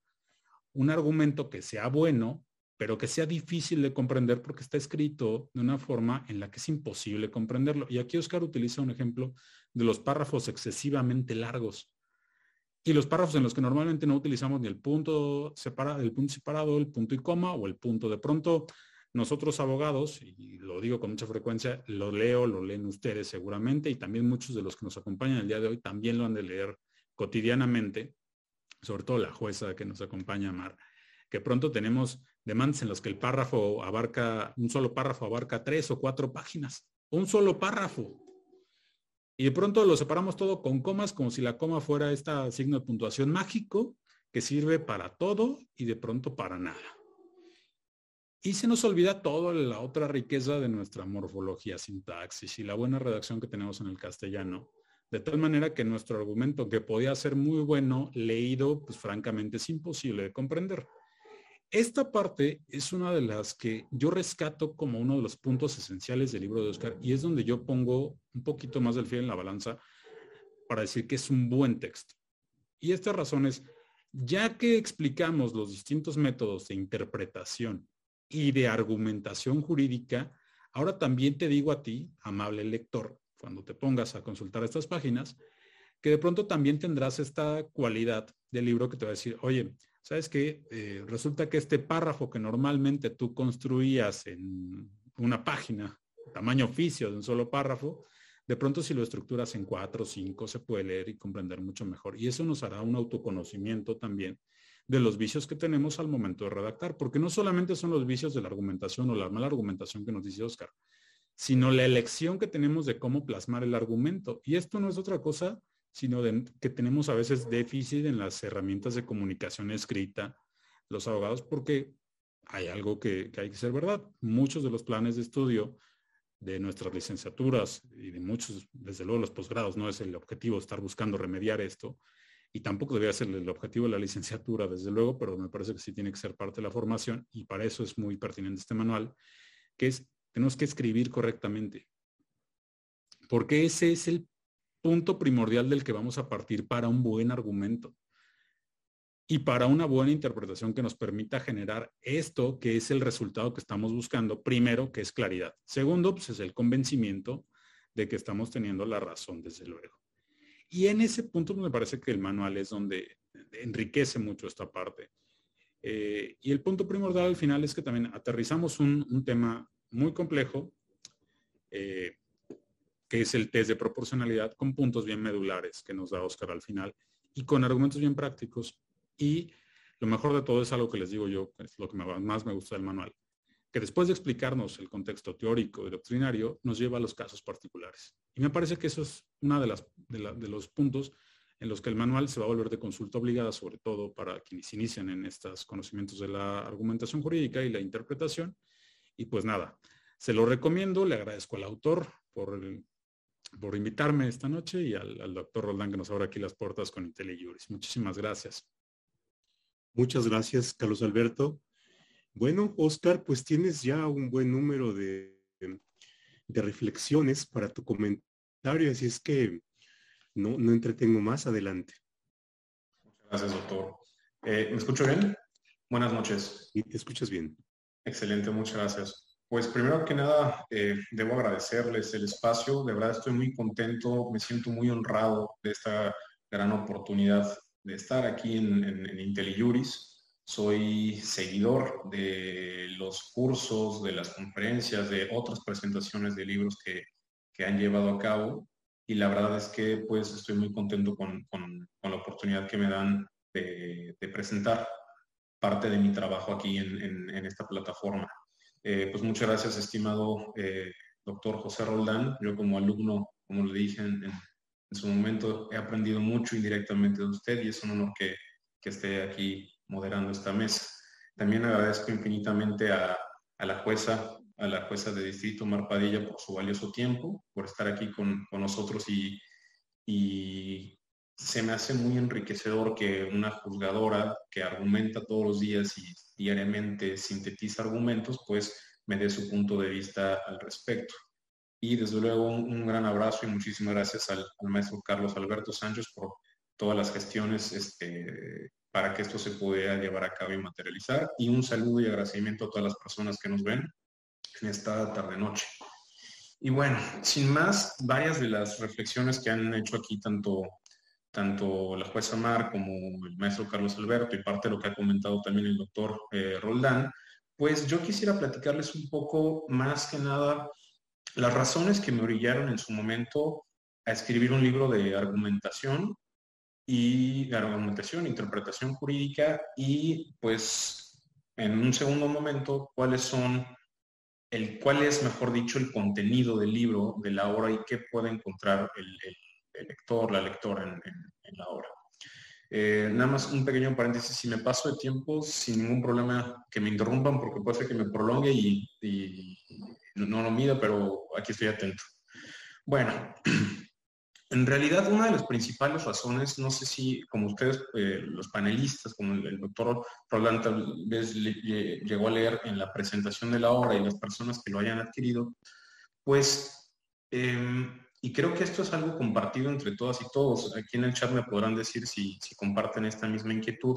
un argumento que sea bueno, pero que sea difícil de comprender porque está escrito de una forma en la que es imposible comprenderlo. Y aquí Oscar utiliza un ejemplo de los párrafos excesivamente largos. Y los párrafos en los que normalmente no utilizamos ni el punto separado, el punto separado, el punto y coma o el punto. De pronto nosotros abogados, y lo digo con mucha frecuencia, lo leo, lo leen ustedes seguramente, y también muchos de los que nos acompañan el día de hoy también lo han de leer cotidianamente, sobre todo la jueza que nos acompaña, Mar. que pronto tenemos demandas en los que el párrafo abarca, un solo párrafo abarca tres o cuatro páginas, un solo párrafo. Y de pronto lo separamos todo con comas, como si la coma fuera este signo de puntuación mágico que sirve para todo y de pronto para nada. Y se nos olvida toda la otra riqueza de nuestra morfología, sintaxis y la buena redacción que tenemos en el castellano. De tal manera que nuestro argumento, que podía ser muy bueno, leído, pues francamente es imposible de comprender. Esta parte es una de las que yo rescato como uno de los puntos esenciales del libro de Oscar y es donde yo pongo un poquito más del fiel en la balanza para decir que es un buen texto. Y esta razón es, ya que explicamos los distintos métodos de interpretación y de argumentación jurídica, ahora también te digo a ti, amable lector, cuando te pongas a consultar estas páginas, que de pronto también tendrás esta cualidad del libro que te va a decir, oye, ¿sabes qué? Eh, resulta que este párrafo que normalmente tú construías en una página, tamaño oficio de un solo párrafo, de pronto si lo estructuras en cuatro o cinco se puede leer y comprender mucho mejor. Y eso nos hará un autoconocimiento también de los vicios que tenemos al momento de redactar, porque no solamente son los vicios de la argumentación o la mala argumentación que nos dice Oscar, sino la elección que tenemos de cómo plasmar el argumento. Y esto no es otra cosa, sino que tenemos a veces déficit en las herramientas de comunicación escrita, los abogados, porque hay algo que, que hay que ser verdad. Muchos de los planes de estudio de nuestras licenciaturas y de muchos, desde luego los posgrados, no es el objetivo estar buscando remediar esto, y tampoco debería ser el objetivo de la licenciatura, desde luego, pero me parece que sí tiene que ser parte de la formación y para eso es muy pertinente este manual, que es, tenemos que escribir correctamente. Porque ese es el punto primordial del que vamos a partir para un buen argumento y para una buena interpretación que nos permita generar esto que es el resultado que estamos buscando. Primero, que es claridad. Segundo, pues es el convencimiento de que estamos teniendo la razón, desde luego. Y en ese punto me parece que el manual es donde enriquece mucho esta parte. Eh, y el punto primordial al final es que también aterrizamos un, tema muy complejo, eh, que es el test de proporcionalidad con puntos bien medulares que nos da Oscar al final y con argumentos bien prácticos. Y lo mejor de todo es algo que les digo yo, es lo que más me gusta del manual, que después de explicarnos el contexto teórico y doctrinario, nos lleva a los casos particulares. Y me parece que eso es uno de, de, los puntos en los que el manual se va a volver de consulta obligada, sobre todo para quienes inician en estos conocimientos de la argumentación jurídica y la interpretación. Y pues nada, se lo recomiendo, le agradezco al autor por, por invitarme esta noche y al, doctor Roldán que nos abre aquí las puertas con IntelliJuris. Muchísimas gracias. Muchas gracias, Carlos Alberto. Bueno, Oscar, pues tienes ya un buen número de, de reflexiones para tu comentario, así es que no, no entretengo más adelante. Muchas gracias, doctor. Eh, ¿Me escucho bien? Buenas noches. Y te escuchas bien. Excelente, muchas gracias. Pues primero que nada, eh, debo agradecerles el espacio. De verdad estoy muy contento, me siento muy honrado de esta gran oportunidad de estar aquí en, en, IntelliJuris soy seguidor de los cursos, de las conferencias, de otras presentaciones de libros que, han llevado a cabo y la verdad es que pues estoy muy contento con, la oportunidad que me dan de, presentar parte de mi trabajo aquí en, esta plataforma. Eh, pues muchas gracias, estimado eh, doctor José Roldán. Yo como alumno, como le dije en, su momento, he aprendido mucho indirectamente de usted y es un honor que, que esté aquí moderando esta mesa. También agradezco infinitamente a, la jueza, a la jueza de distrito Marpadilla por su valioso tiempo, por estar aquí con, nosotros y, se me hace muy enriquecedor que una juzgadora que argumenta todos los días y diariamente sintetiza argumentos, pues me dé su punto de vista al respecto. Y desde luego un, gran abrazo y muchísimas gracias al, maestro Carlos Alberto Sánchez por todas las gestiones este, para que esto se pudiera llevar a cabo y materializar. Y un saludo y agradecimiento a todas las personas que nos ven en esta tarde-noche. Y bueno, sin más, varias de las reflexiones que han hecho aquí tanto, tanto la jueza Mar como el maestro Carlos Alberto y parte de lo que ha comentado también el doctor eh, Roldán, pues yo quisiera platicarles un poco más que nada las razones que me orillaron en su momento a escribir un libro de argumentación y de argumentación, interpretación jurídica y pues en un segundo momento cuáles son, el, cuál es, mejor dicho, el contenido del libro, de la obra y qué puede encontrar el, lector, la lectora en, la obra. Eh, nada más un pequeño paréntesis, si me paso de tiempo, sin ningún problema que me interrumpan, porque puede ser que me prolongue y, no lo mido, pero aquí estoy atento. Bueno, En realidad, una de las principales razones, no sé si como ustedes, eh, los panelistas, como el, doctor Roland tal vez llegó a leer en la presentación de la obra y las personas que lo hayan adquirido, pues, em, y creo que esto es algo compartido entre todas y todos. Aquí en el chat me podrán decir si, comparten esta misma inquietud,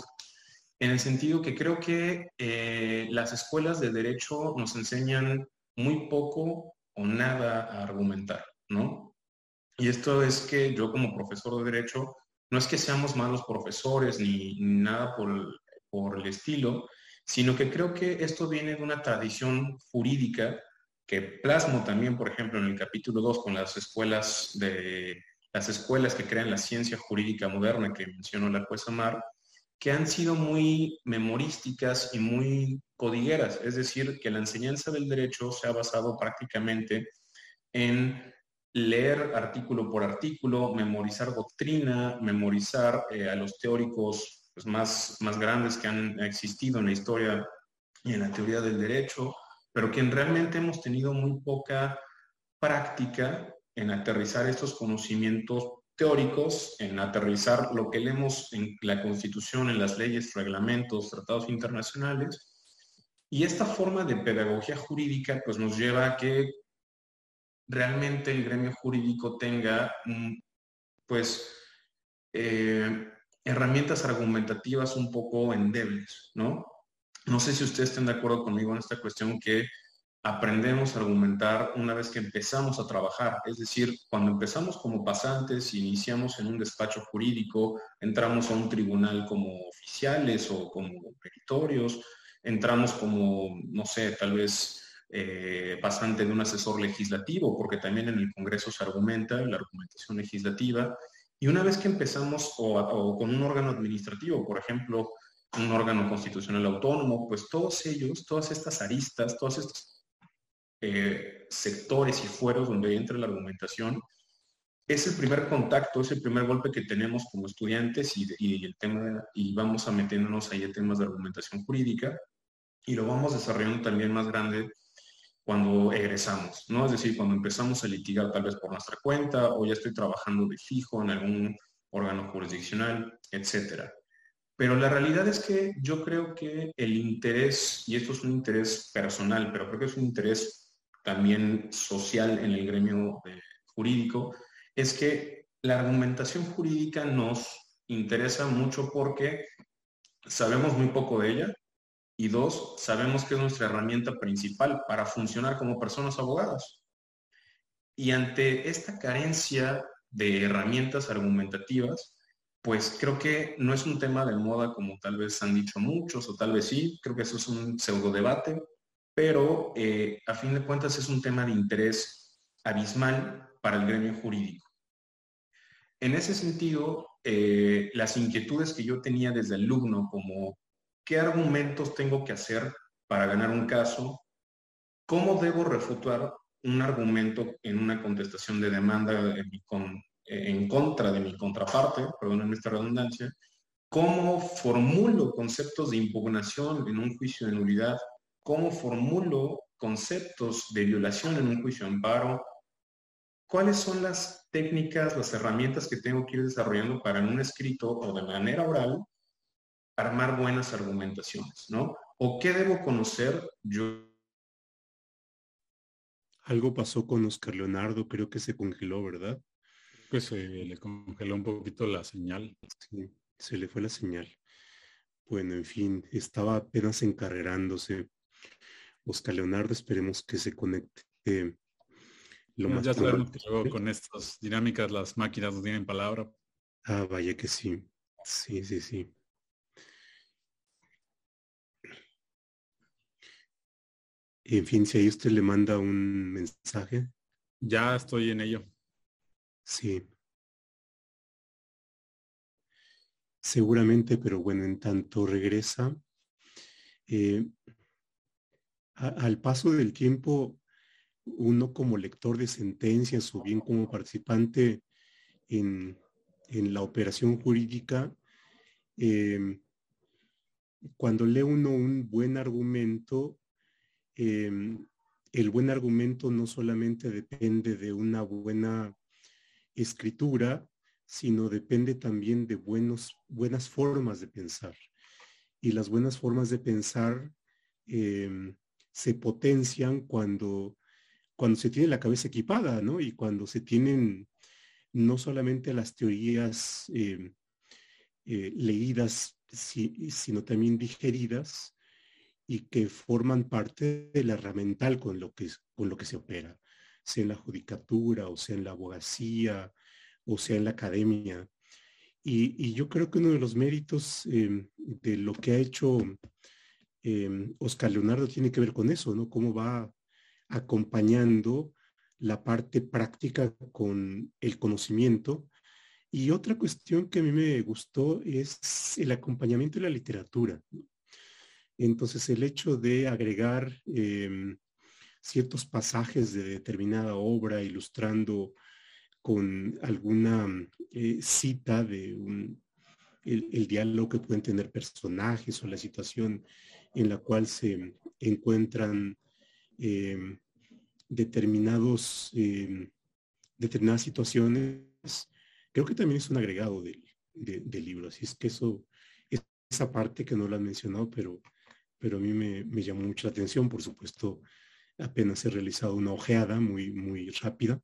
en el sentido que creo que eh, las escuelas de derecho nos enseñan muy poco o nada a argumentar, ¿no? Y esto es que yo como profesor de derecho, no es que seamos malos profesores ni, nada por, por el estilo, sino que creo que esto viene de una tradición jurídica que plasmo también, por ejemplo, en el capítulo 2 con las escuelas de las escuelas que crean la ciencia jurídica moderna que mencionó la jueza Mar, que han sido muy memorísticas y muy codigueras, es decir, que la enseñanza del derecho se ha basado prácticamente en leer artículo por artículo, memorizar doctrina, memorizar eh, a los teóricos pues, más, más grandes que han existido en la historia y en la teoría del derecho, pero que realmente hemos tenido muy poca práctica en aterrizar estos conocimientos teóricos, en aterrizar lo que leemos en la Constitución, en las leyes, reglamentos, tratados internacionales. Y esta forma de pedagogía jurídica pues nos lleva a que realmente el gremio jurídico tenga, pues, eh, herramientas argumentativas un poco endebles, ¿no? No sé si ustedes estén de acuerdo conmigo en esta cuestión que aprendemos a argumentar una vez que empezamos a trabajar. Es decir, cuando empezamos como pasantes, iniciamos en un despacho jurídico, entramos a un tribunal como oficiales o como peritorios, entramos como, no sé, tal vez eh, bastante de un asesor legislativo, porque también en el Congreso se argumenta la argumentación legislativa. Y una vez que empezamos o, con un órgano administrativo, por ejemplo, un órgano constitucional autónomo, pues todos ellos, todas estas aristas, todos estos eh, sectores y fueros donde entra la argumentación, es el primer contacto, es el primer golpe que tenemos como estudiantes y, el tema, y vamos a metiéndonos ahí en temas de argumentación jurídica y lo vamos desarrollando también más grande cuando egresamos, ¿no? Es decir, cuando empezamos a litigar tal vez por nuestra cuenta o ya estoy trabajando de fijo en algún órgano jurisdiccional, etcétera. Pero la realidad es que yo creo que el interés, y esto es un interés personal, pero creo que es un interés también social en el gremio eh, jurídico, es que la argumentación jurídica nos interesa mucho porque sabemos muy poco de ella, y dos, sabemos que es nuestra herramienta principal para funcionar como personas abogadas. Y ante esta carencia de herramientas argumentativas, pues creo que no es un tema de moda como tal vez han dicho muchos, o tal vez sí, creo que eso es un pseudo debate, pero eh, a fin de cuentas es un tema de interés abismal para el gremio jurídico. En ese sentido, eh, las inquietudes que yo tenía desde alumno como qué argumentos tengo que hacer para ganar un caso, cómo debo refutar un argumento en una contestación de demanda en, contra de mi contraparte, perdónenme esta redundancia, cómo formulo conceptos de impugnación en un juicio de nulidad, cómo formulo conceptos de violación en un juicio de amparo, cuáles son las técnicas, las herramientas que tengo que ir desarrollando para en un escrito o de manera oral armar buenas argumentaciones, ¿no? ¿O qué debo conocer yo? Algo pasó con Oscar Leonardo, creo que se congeló, ¿verdad? Pues se le congeló un poquito la señal. Sí, se le fue la señal. Bueno, en fin, estaba apenas encarrerándose. Oscar Leonardo, esperemos que se conecte lo más Ya sabemos que luego con estas dinámicas las máquinas no tienen palabra. Ah, vaya que sí. Sí, sí, sí. En fin, si ahí usted le manda un mensaje. Ya estoy en ello. Sí. Seguramente, pero bueno, en tanto regresa, Eh, al paso del tiempo, uno como lector de sentencias o bien como participante en, la operación jurídica, em, cuando lee uno un buen argumento, em, el buen argumento no solamente depende de una buena escritura, sino depende también de buenos, buenas formas de pensar. Y las buenas formas de pensar em, se potencian cuando, cuando se tiene la cabeza equipada, ¿no? Y cuando se tienen no solamente las teorías em, eh, leídas, sino también digeridas y que forman parte de la con lo que, con lo que se opera, sea en la judicatura o sea en la abogacía o sea en la academia. Y, yo creo que uno de los méritos em, de lo que ha hecho em, Oscar Leonardo tiene que ver con eso, ¿no? Cómo va acompañando la parte práctica con el conocimiento. Y otra cuestión que a mí me gustó es el acompañamiento de la literatura. Entonces, el hecho de agregar em, ciertos pasajes de determinada obra ilustrando con alguna eh, cita de un, el, diálogo que pueden tener personajes o la situación en la cual se encuentran em, determinados, em, determinadas situaciones, creo que también es un agregado del, libro. Así es que eso, esa parte que no lo han mencionado, pero, pero a mí me, me llamó mucho la atención. Por supuesto, apenas he realizado una ojeada muy, muy rápida,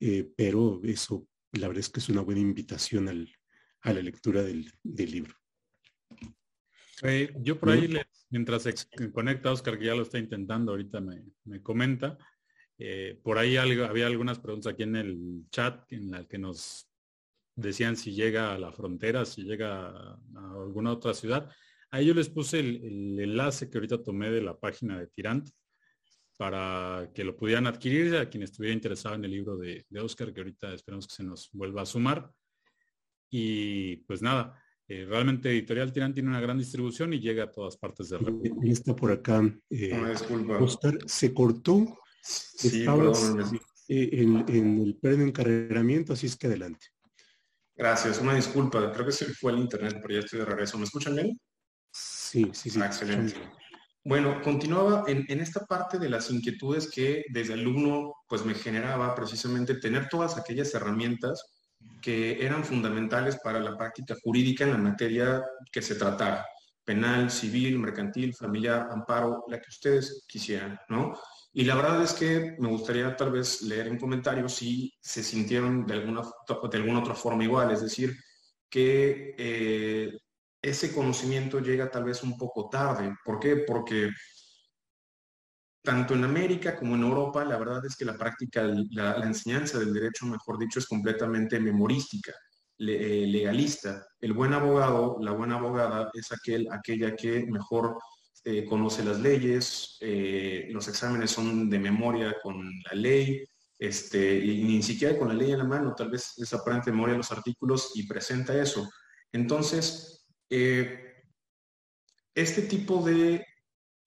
eh, pero eso, la verdad es que es una buena invitación a la lectura del, libro. yo por ahí, mientras se conecta Oscar, que ya lo está intentando, ahorita me, comenta, eh, por ahí había algunas preguntas aquí en el chat en la que nos decían si llega a la frontera, si llega a, alguna otra ciudad. Ahí yo les puse el, el, enlace que ahorita tomé de la página de Tirant, para que lo pudieran adquirir a quien estuviera interesado en el libro de, Oscar, que ahorita esperamos que se nos vuelva a sumar. Y pues nada, eh, realmente Editorial Tirán tiene una gran distribución y llega a todas partes del mundo. Está por acá. Eh, Oscar se cortó. Sí, eh, en, en, el pleno encarreramiento, así es que adelante. Gracias, una disculpa. Creo que se fue el internet, pero ya estoy de regreso. ¿Me escuchan bien? Sí, sí, sí. excelente. Bueno, continuaba en, esta parte de las inquietudes que desde alumno pues me generaba precisamente tener todas aquellas herramientas que eran fundamentales para la práctica jurídica en la materia que se tratara, penal, civil, mercantil, familiar, amparo, la que ustedes quisieran, ¿no? Y la verdad es que me gustaría tal vez leer en comentarios si se sintieron de alguna, de alguna otra forma igual, es decir, que eh, ese conocimiento llega tal vez un poco tarde. ¿Por qué? Porque tanto en América como en Europa, la verdad es que la práctica, la, enseñanza del derecho, mejor dicho, es completamente memorística, eh, legalista. El buen abogado, la buena abogada, es aquel, aquella que mejor eh, conoce las leyes, eh, los exámenes son de memoria con la ley, este, y ni siquiera con la ley en la mano, tal vez es aprende de memoria los artículos y presenta eso. Entonces, eh, este tipo de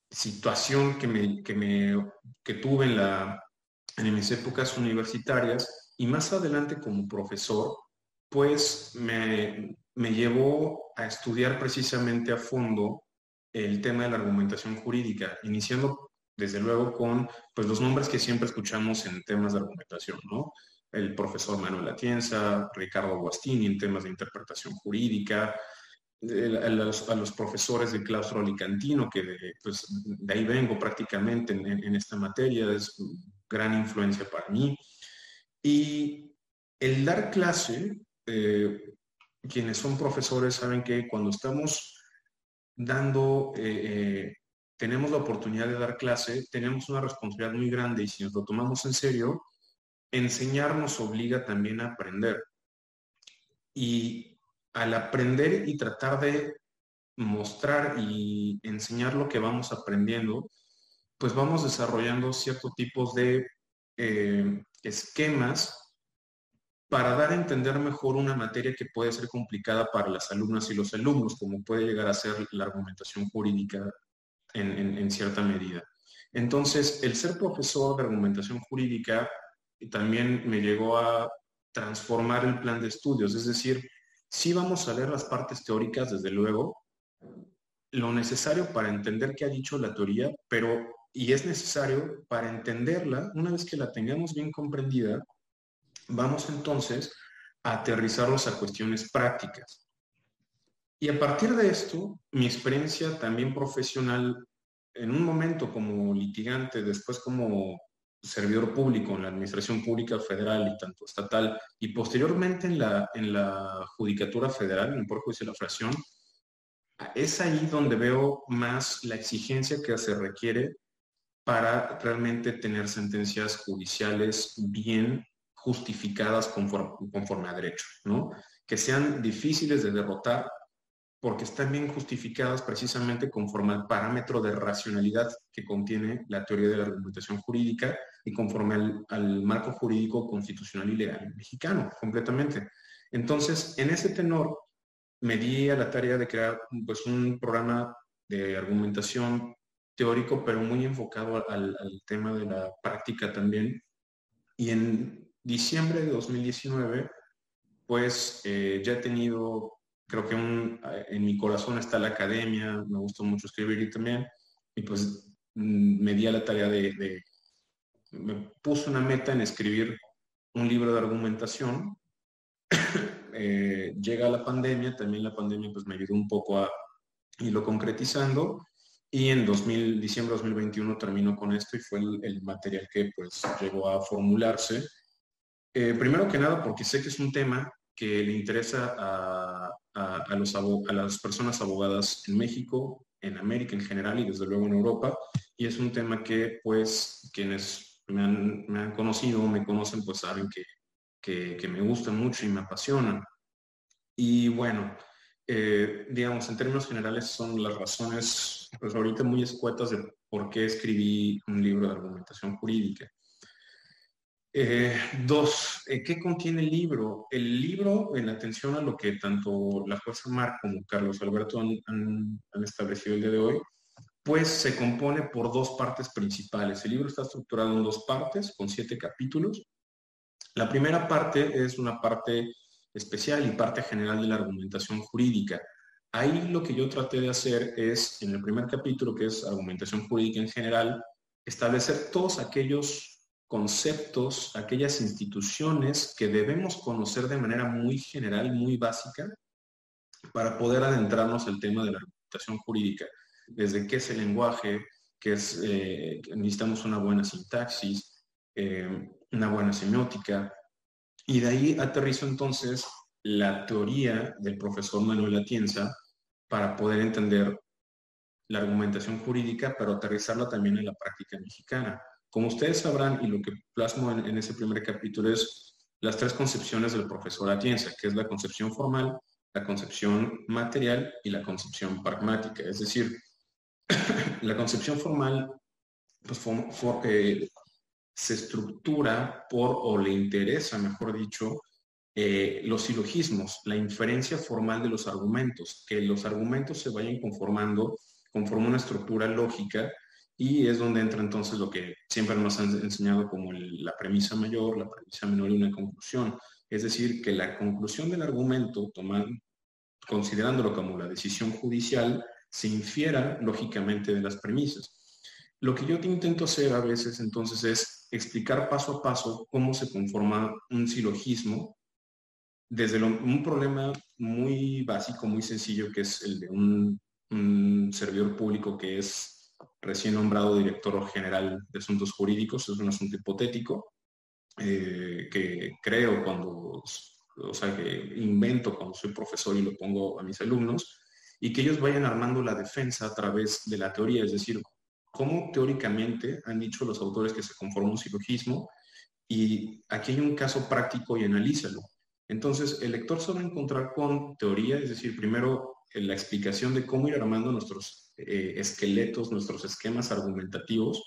situación que, me, que, me, que tuve en, la, en mis épocas universitarias y más adelante como profesor, pues me, me llevó a estudiar precisamente a fondo el tema de la argumentación jurídica, iniciando desde luego con pues, los nombres que siempre escuchamos en temas de argumentación, ¿no? El profesor Manuel Atienza, Ricardo Guastini en temas de interpretación jurídica, a los, profesores de claustro alicantino, que de, pues, de ahí vengo prácticamente en, esta materia, es gran influencia para mí. Y el dar clase, eh, quienes son profesores saben que cuando estamos dando, eh, eh, tenemos la oportunidad de dar clase, tenemos una responsabilidad muy grande y si nos lo tomamos en serio, enseñar nos obliga también a aprender. Y al aprender y tratar de mostrar y enseñar lo que vamos aprendiendo, pues vamos desarrollando ciertos tipos de eh, esquemas para dar a entender mejor una materia que puede ser complicada para las alumnas y los alumnos, como puede llegar a ser la argumentación jurídica en, cierta medida. Entonces, el ser profesor de argumentación jurídica también me llegó a transformar el plan de estudios, es decir, sí vamos a leer las partes teóricas, desde luego, lo necesario para entender qué ha dicho la teoría, pero y es necesario para entenderla, una vez que la tengamos bien comprendida, vamos entonces a aterrizarlos a cuestiones prácticas. Y a partir de esto, mi experiencia también profesional, en un momento como litigante, después como servidor público en la Administración Pública Federal y tanto estatal, y posteriormente en la, en la Judicatura Federal, en el Poder Judicial de la Fracción, es ahí donde veo más la exigencia que se requiere para realmente tener sentencias judiciales bien justificadas conforme, a derecho, ¿no? Que sean difíciles de derrotar porque están bien justificadas precisamente conforme al parámetro de racionalidad que contiene la teoría de la argumentación jurídica y conforme al, marco jurídico constitucional y legal mexicano, completamente. Entonces, en ese tenor, me di a la tarea de crear pues, un programa de argumentación teórico, pero muy enfocado al, tema de la práctica también. Y en diciembre de 2019, pues eh, ya he tenido, creo que en mi corazón está la academia, me gustó mucho escribir y también, y pues mm, me di a la tarea de, me puse una meta en escribir un libro de argumentación. Eh, llega la pandemia, también la pandemia pues me ayudó un poco a irlo concretizando y en 2000, diciembre de 2021 terminó con esto y fue el, material que pues llegó a formularse. Eh, primero que nada porque sé que es un tema que le interesa a, a, los, a las personas abogadas en México, en América en general y desde luego en Europa. Y es un tema que pues quienes me han, me han conocido me conocen pues saben que, que, que me gusta mucho y me apasiona. Y bueno, eh, digamos, en términos generales son las razones, pues ahorita muy escuetas de por qué escribí un libro de argumentación jurídica. Eh, dos, eh, ¿qué contiene el libro? El libro, en atención a lo que tanto la jueza Mar como Carlos Alberto han, han, establecido el día de hoy, pues se compone por dos partes principales. El libro está estructurado en dos partes, con siete capítulos. La primera parte es una parte especial y parte general de la argumentación jurídica. Ahí lo que yo traté de hacer es, en el primer capítulo, que es argumentación jurídica en general, establecer todos aquellos conceptos, aquellas instituciones que debemos conocer de manera muy general, muy básica, para poder adentrarnos al tema de la argumentación jurídica. Desde qué es el lenguaje, que es, eh, necesitamos una buena sintaxis, eh, una buena semiótica, y de ahí aterrizo entonces la teoría del profesor Manuel Atienza para poder entender la argumentación jurídica, pero aterrizarla también en la práctica mexicana. Como ustedes sabrán, y lo que plasmo en, ese primer capítulo es las tres concepciones del profesor Atienza, que es la concepción formal, la concepción material y la concepción pragmática. Es decir, la concepción formal pues, eh, se estructura por, o le interesa, mejor dicho, eh, los silogismos, la inferencia formal de los argumentos, que los argumentos se vayan conformando conforme una estructura lógica y es donde entra entonces lo que siempre nos han enseñado como la premisa mayor, la premisa menor y una conclusión. Es decir, que la conclusión del argumento, considerándolo como la decisión judicial, se infiera lógicamente de las premisas. Lo que yo te intento hacer a veces entonces es explicar paso a paso cómo se conforma un silogismo desde un problema muy básico, muy sencillo, que es el de un, servidor público que es recién nombrado director general de asuntos jurídicos, es un asunto hipotético, eh, que creo cuando, o sea, que invento cuando soy profesor y lo pongo a mis alumnos, y que ellos vayan armando la defensa a través de la teoría, es decir, cómo teóricamente han dicho los autores que se conforma un silogismo y aquí hay un caso práctico y analízalo. Entonces, el lector se va a encontrar con teoría, es decir, primero la explicación de cómo ir armando nuestros eh, esqueletos, nuestros esquemas argumentativos,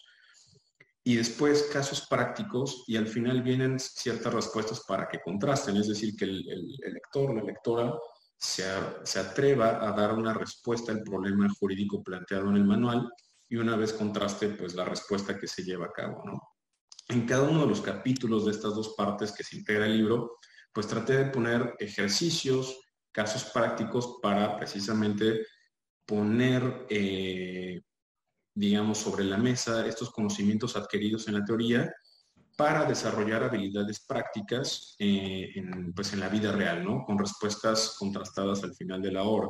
y después casos prácticos, y al final vienen ciertas respuestas para que contrasten, es decir, que el, lector, la lectora, se, se, atreva a dar una respuesta al problema jurídico planteado en el manual y una vez contraste pues la respuesta que se lleva a cabo, ¿no? En cada uno de los capítulos de estas dos partes que se integra el libro, pues traté de poner ejercicios, casos prácticos para precisamente poner, eh, digamos, sobre la mesa estos conocimientos adquiridos en la teoría para desarrollar habilidades prácticas eh, en, pues en la vida real, ¿no? Con respuestas contrastadas al final de la hora.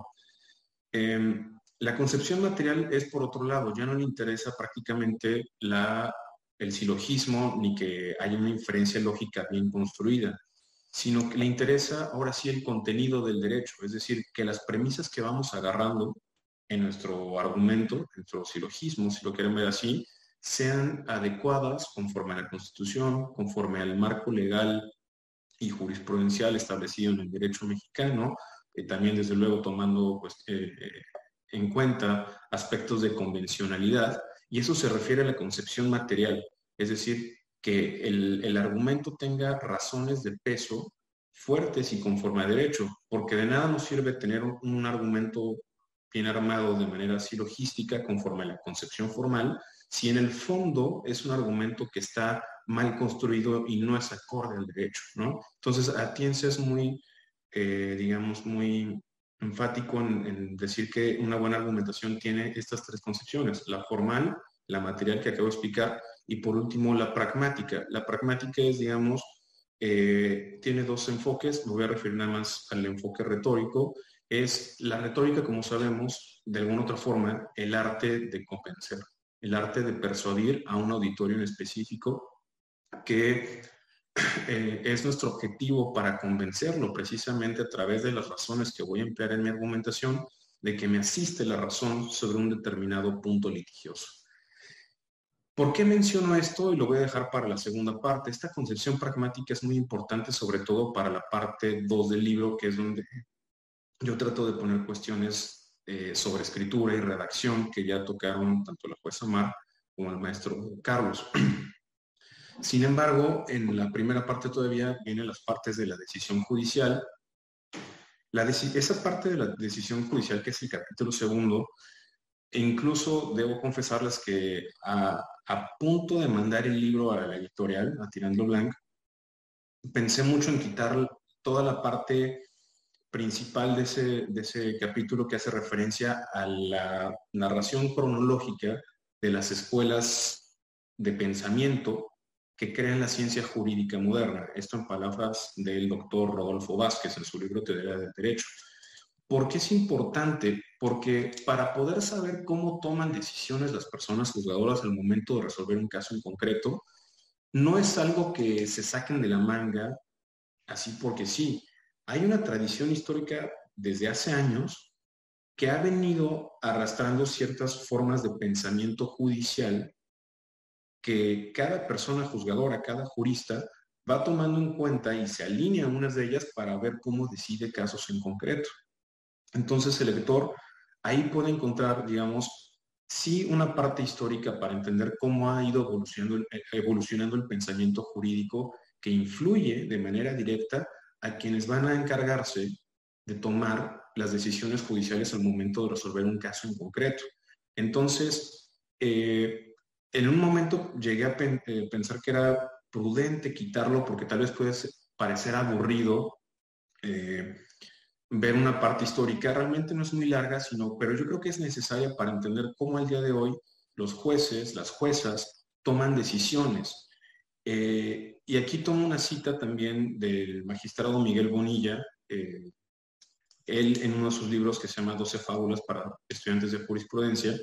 Em, la concepción material es, por otro lado, ya no le interesa prácticamente la, el silogismo ni que haya una inferencia lógica bien construida, sino que le interesa ahora sí el contenido del derecho, es decir, que las premisas que vamos agarrando en nuestro argumento, nuestro silogismo, si lo quieren ver así, sean adecuadas conforme a la Constitución, conforme al marco legal y jurisprudencial establecido en el derecho mexicano, eh, también desde luego tomando pues, eh, eh, en cuenta aspectos de convencionalidad, y eso se refiere a la concepción material, es decir, que el, argumento tenga razones de peso fuertes y conforme a derecho, porque de nada nos sirve tener un, argumento bien armado de manera así logística conforme a la concepción formal, si en el fondo es un argumento que está mal construido y no es acorde al derecho, ¿no? Entonces, Atienza es muy, eh, digamos, muy enfático en, en, decir que una buena argumentación tiene estas tres concepciones, la formal, la material que acabo de explicar y por último, la pragmática. La pragmática es, digamos, eh, tiene dos enfoques, me voy a referir nada más al enfoque retórico. Es la retórica, como sabemos, de alguna otra forma, el arte de convencer, el arte de persuadir a un auditorio en específico que eh, es nuestro objetivo para convencerlo precisamente a través de las razones que voy a emplear en mi argumentación, de que me asiste la razón sobre un determinado punto litigioso. ¿Por qué menciono esto? Y lo voy a dejar para la segunda parte. Esta concepción pragmática es muy importante, sobre todo para la parte 2 del libro, que es donde yo trato de poner cuestiones eh, sobre escritura y redacción que ya tocaron tanto la jueza Mar como el maestro Carlos. Sin embargo, en la primera parte todavía vienen las partes de la decisión judicial. Esa parte de la decisión judicial, que es el capítulo segundo, e incluso debo confesarles que a, punto de mandar el libro a la editorial, a Tirando Blanc, pensé mucho en quitar toda la parte principal de ese, capítulo que hace referencia a la narración cronológica de las escuelas de pensamiento que crean la ciencia jurídica moderna. Esto en palabras del doctor Rodolfo Vázquez en su libro Teoría del Derecho. ¿Por qué es importante? Porque para poder saber cómo toman decisiones las personas juzgadoras al momento de resolver un caso en concreto, no es algo que se saquen de la manga así porque sí. Hay una tradición histórica desde hace años que ha venido arrastrando ciertas formas de pensamiento judicial que cada persona juzgadora, cada jurista, va tomando en cuenta y se alinea unas de ellas para ver cómo decide casos en concreto. Entonces el lector ahí puede encontrar, digamos, sí una parte histórica para entender cómo ha ido evolucionando, eh, evolucionando el pensamiento jurídico que influye de manera directa a quienes van a encargarse de tomar las decisiones judiciales al momento de resolver un caso en concreto. Entonces, eh, en un momento llegué a eh, pensar que era prudente quitarlo porque tal vez puede parecer aburrido ver una parte histórica. Realmente no es muy larga, sino, pero yo creo que es necesaria para entender cómo al día de hoy los jueces, las juezas, toman decisiones. Eh, y aquí tomo una cita también del magistrado Miguel Bonilla. Eh, él en uno de sus libros que se llama 12 fábulas para estudiantes de jurisprudencia,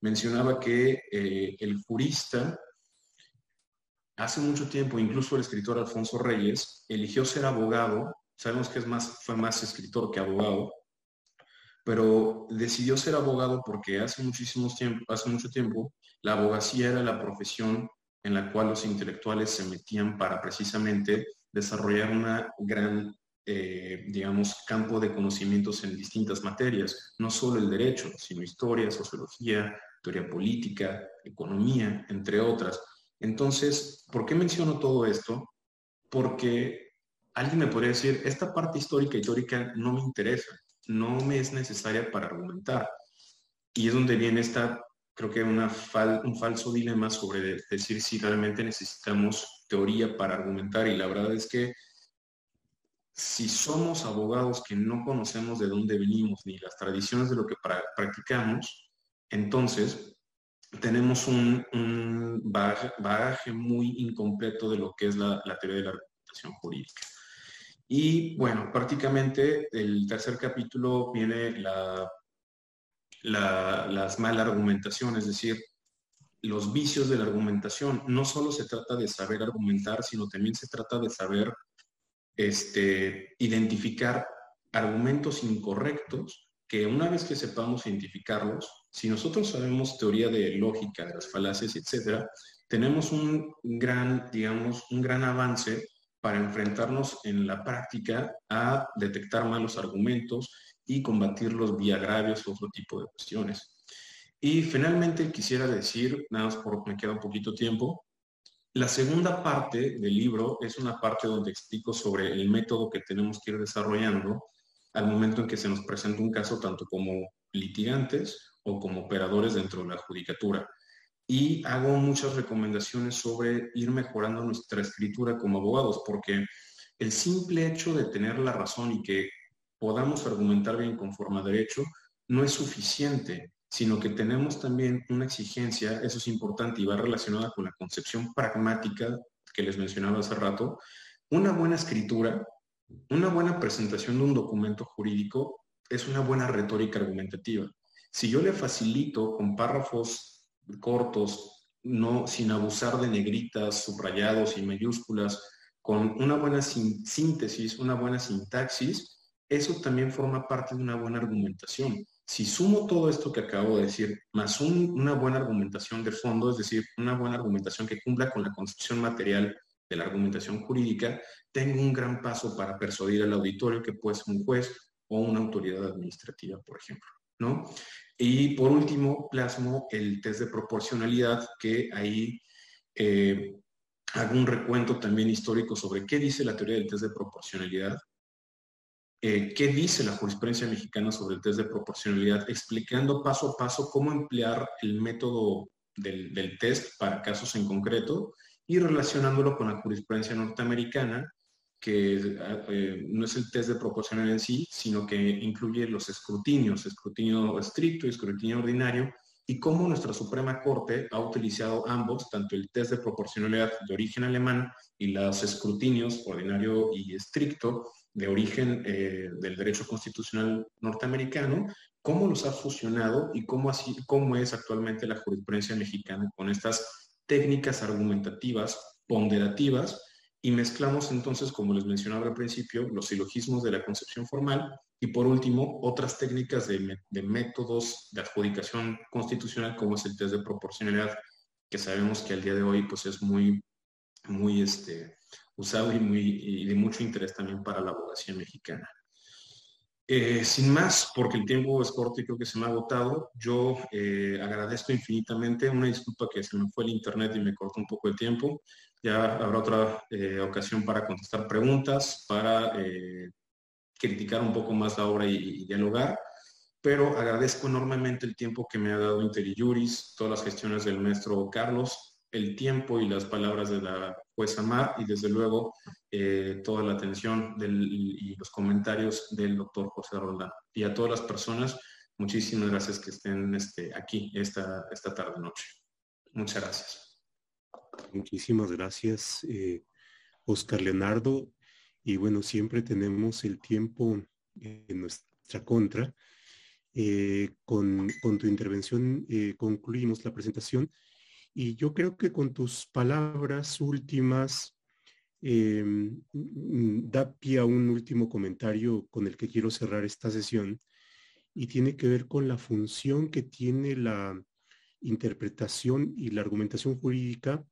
mencionaba que eh, el jurista hace mucho tiempo, incluso el escritor Alfonso Reyes, eligió ser abogado Sabemos que es más, fue más escritor que abogado, pero decidió ser abogado porque hace, muchísimos tiempo, hace mucho tiempo la abogacía era la profesión en la cual los intelectuales se metían para precisamente desarrollar una gran, eh, digamos, campo de conocimientos en distintas materias, no solo el derecho, sino historia, sociología, teoría política, economía, entre otras. Entonces, ¿por qué menciono todo esto? Porque alguien me podría decir, esta parte histórica y teórica no me interesa, no me es necesaria para argumentar. Y es donde viene esta creo que una un falso dilema sobre decir si realmente necesitamos teoría para argumentar y la verdad es que si somos abogados que no conocemos de dónde venimos ni las tradiciones de lo que practicamos, entonces tenemos un, bagaje, muy incompleto de lo que es la, teoría de la argumentación jurídica. Y bueno, prácticamente el tercer capítulo viene la, las malas argumentaciones, es decir, los vicios de la argumentación. No solo se trata de saber argumentar, sino también se trata de saber este, identificar argumentos incorrectos que una vez que sepamos identificarlos, si nosotros sabemos teoría de lógica, de las falacias, etcétera, tenemos un gran, digamos, un gran avance para enfrentarnos en la práctica a detectar malos argumentos y combatirlos vía agravios o otro tipo de cuestiones. Y finalmente quisiera decir, nada más porque me queda un poquito tiempo, la segunda parte del libro es una parte donde explico sobre el método que tenemos que ir desarrollando al momento en que se nos presenta un caso tanto como litigantes o como operadores dentro de la judicatura. Y hago muchas recomendaciones sobre ir mejorando nuestra escritura como abogados, porque el simple hecho de tener la razón y que podamos argumentar bien conforme a derecho no es suficiente sino que tenemos también una exigencia, eso es importante y va relacionada con la concepción pragmática que les mencionaba hace rato, una buena escritura, una buena presentación de un documento jurídico es una buena retórica argumentativa. Si yo le facilito con párrafos cortos, no sin abusar de negritas, subrayados y mayúsculas, con una buena síntesis, una buena sintaxis, eso también forma parte de una buena argumentación. Si sumo todo esto que acabo de decir, más una buena argumentación de fondo, es decir, una buena argumentación que cumpla con la concepción material de la argumentación jurídica, tengo un gran paso para persuadir al auditorio que puede ser un juez o una autoridad administrativa, por ejemplo. ¿no? Y por último, plasmo el test de proporcionalidad, que ahí eh, hago un recuento también histórico sobre qué dice la teoría del test de proporcionalidad. Eh, qué dice la jurisprudencia mexicana sobre el test de proporcionalidad, explicando paso a paso cómo emplear el método del, test para casos en concreto y relacionándolo con la jurisprudencia norteamericana, que eh, no es el test de proporcionalidad en sí, sino que incluye los escrutinios, escrutinio estricto y escrutinio ordinario, y cómo nuestra Suprema Corte ha utilizado ambos, tanto el test de proporcionalidad de origen alemán y los escrutinios ordinario y estricto, de origen eh, del derecho constitucional norteamericano, cómo los ha fusionado y cómo, así, cómo es actualmente la jurisprudencia mexicana con estas técnicas argumentativas, ponderativas, y mezclamos entonces, como les mencionaba al principio, los silogismos de la concepción formal y por último, otras técnicas de, métodos de adjudicación constitucional, como es el test de proporcionalidad, que sabemos que al día de hoy pues es muy, muy este, usado y, muy, de mucho interés también para la abogacía mexicana. Eh, sin más, porque el tiempo es corto y creo que se me ha agotado, yo eh, agradezco infinitamente, una disculpa que se me fue el internet y me cortó un poco el tiempo, ya habrá otra eh, ocasión para contestar preguntas, para criticar un poco más la obra y, dialogar, pero agradezco enormemente el tiempo que me ha dado IntelliJuris, todas las gestiones del maestro Carlos, el tiempo y las palabras de la jueza Mar y desde luego eh, toda la atención y los comentarios del doctor José Roldán. Y a todas las personas, muchísimas gracias que estén este, aquí esta, esta tarde noche. Muchas gracias. Muchísimas gracias, eh, Oscar Leonardo. Y bueno, siempre tenemos el tiempo en nuestra contra. Eh, con, tu intervención concluimos la presentación y yo creo que con tus palabras últimas da pie a un último comentario con el que quiero cerrar esta sesión y tiene que ver con la función que tiene la interpretación y la argumentación jurídica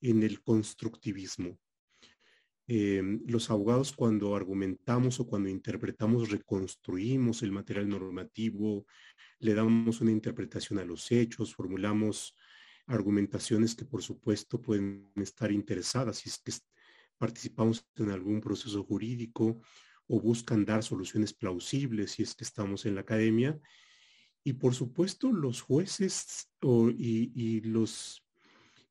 en el constructivismo. Em, los abogados cuando argumentamos o cuando interpretamos reconstruimos el material normativo, le damos una interpretación a los hechos, formulamos argumentaciones que por supuesto pueden estar interesadas si es que participamos en algún proceso jurídico o buscan dar soluciones plausibles si es que estamos en la academia. Y por supuesto, los jueces y, los,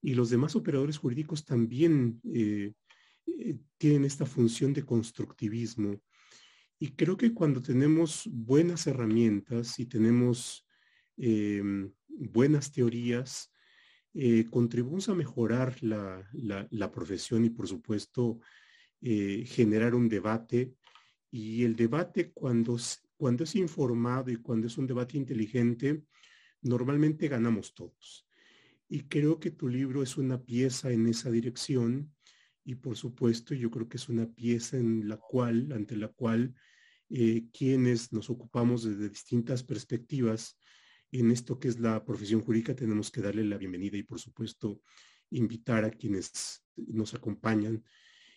y los demás operadores jurídicos también eh, eh, tienen esta función de constructivismo. Y creo que cuando tenemos buenas herramientas y tenemos em, buenas teorías, eh, contribuimos a mejorar la, la, profesión y por supuesto generar un debate. Y el debate cuando cuando es informado y cuando es un debate inteligente, normalmente ganamos todos. Y creo que tu libro es una pieza en esa dirección y por supuesto yo creo que es una pieza en la cual, ante la cual eh, quienes nos ocupamos desde distintas perspectivas en esto que es la profesión jurídica tenemos que darle la bienvenida y por supuesto invitar a quienes nos acompañan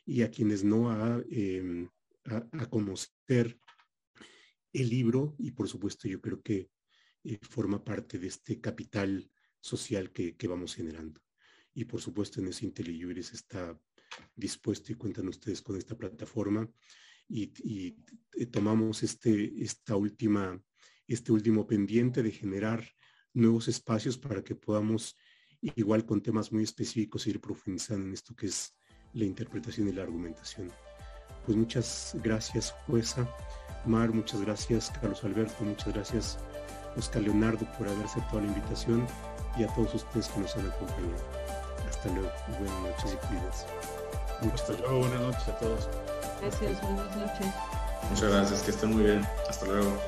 y a quienes no a, em, a conocer el libro y por supuesto yo creo que eh, forma parte de este capital social que, vamos generando. Y por supuesto en ese IntelliJuris está dispuesto y cuentan ustedes con esta plataforma y, eh, tomamos este, esta última, este último pendiente de generar nuevos espacios para que podamos, igual con temas muy específicos, ir profundizando en esto que es la interpretación y la argumentación. Pues muchas gracias, jueza. Mar, muchas gracias. Carlos Alberto, muchas gracias. Oscar Leonardo por haber aceptado la invitación y a todos ustedes que nos han acompañado. Hasta luego. Buenas noches y cuídense. Hasta luego. Buenas noches a todos. Gracias. Buenas noches. Muchas gracias. Que estén muy bien. Hasta luego.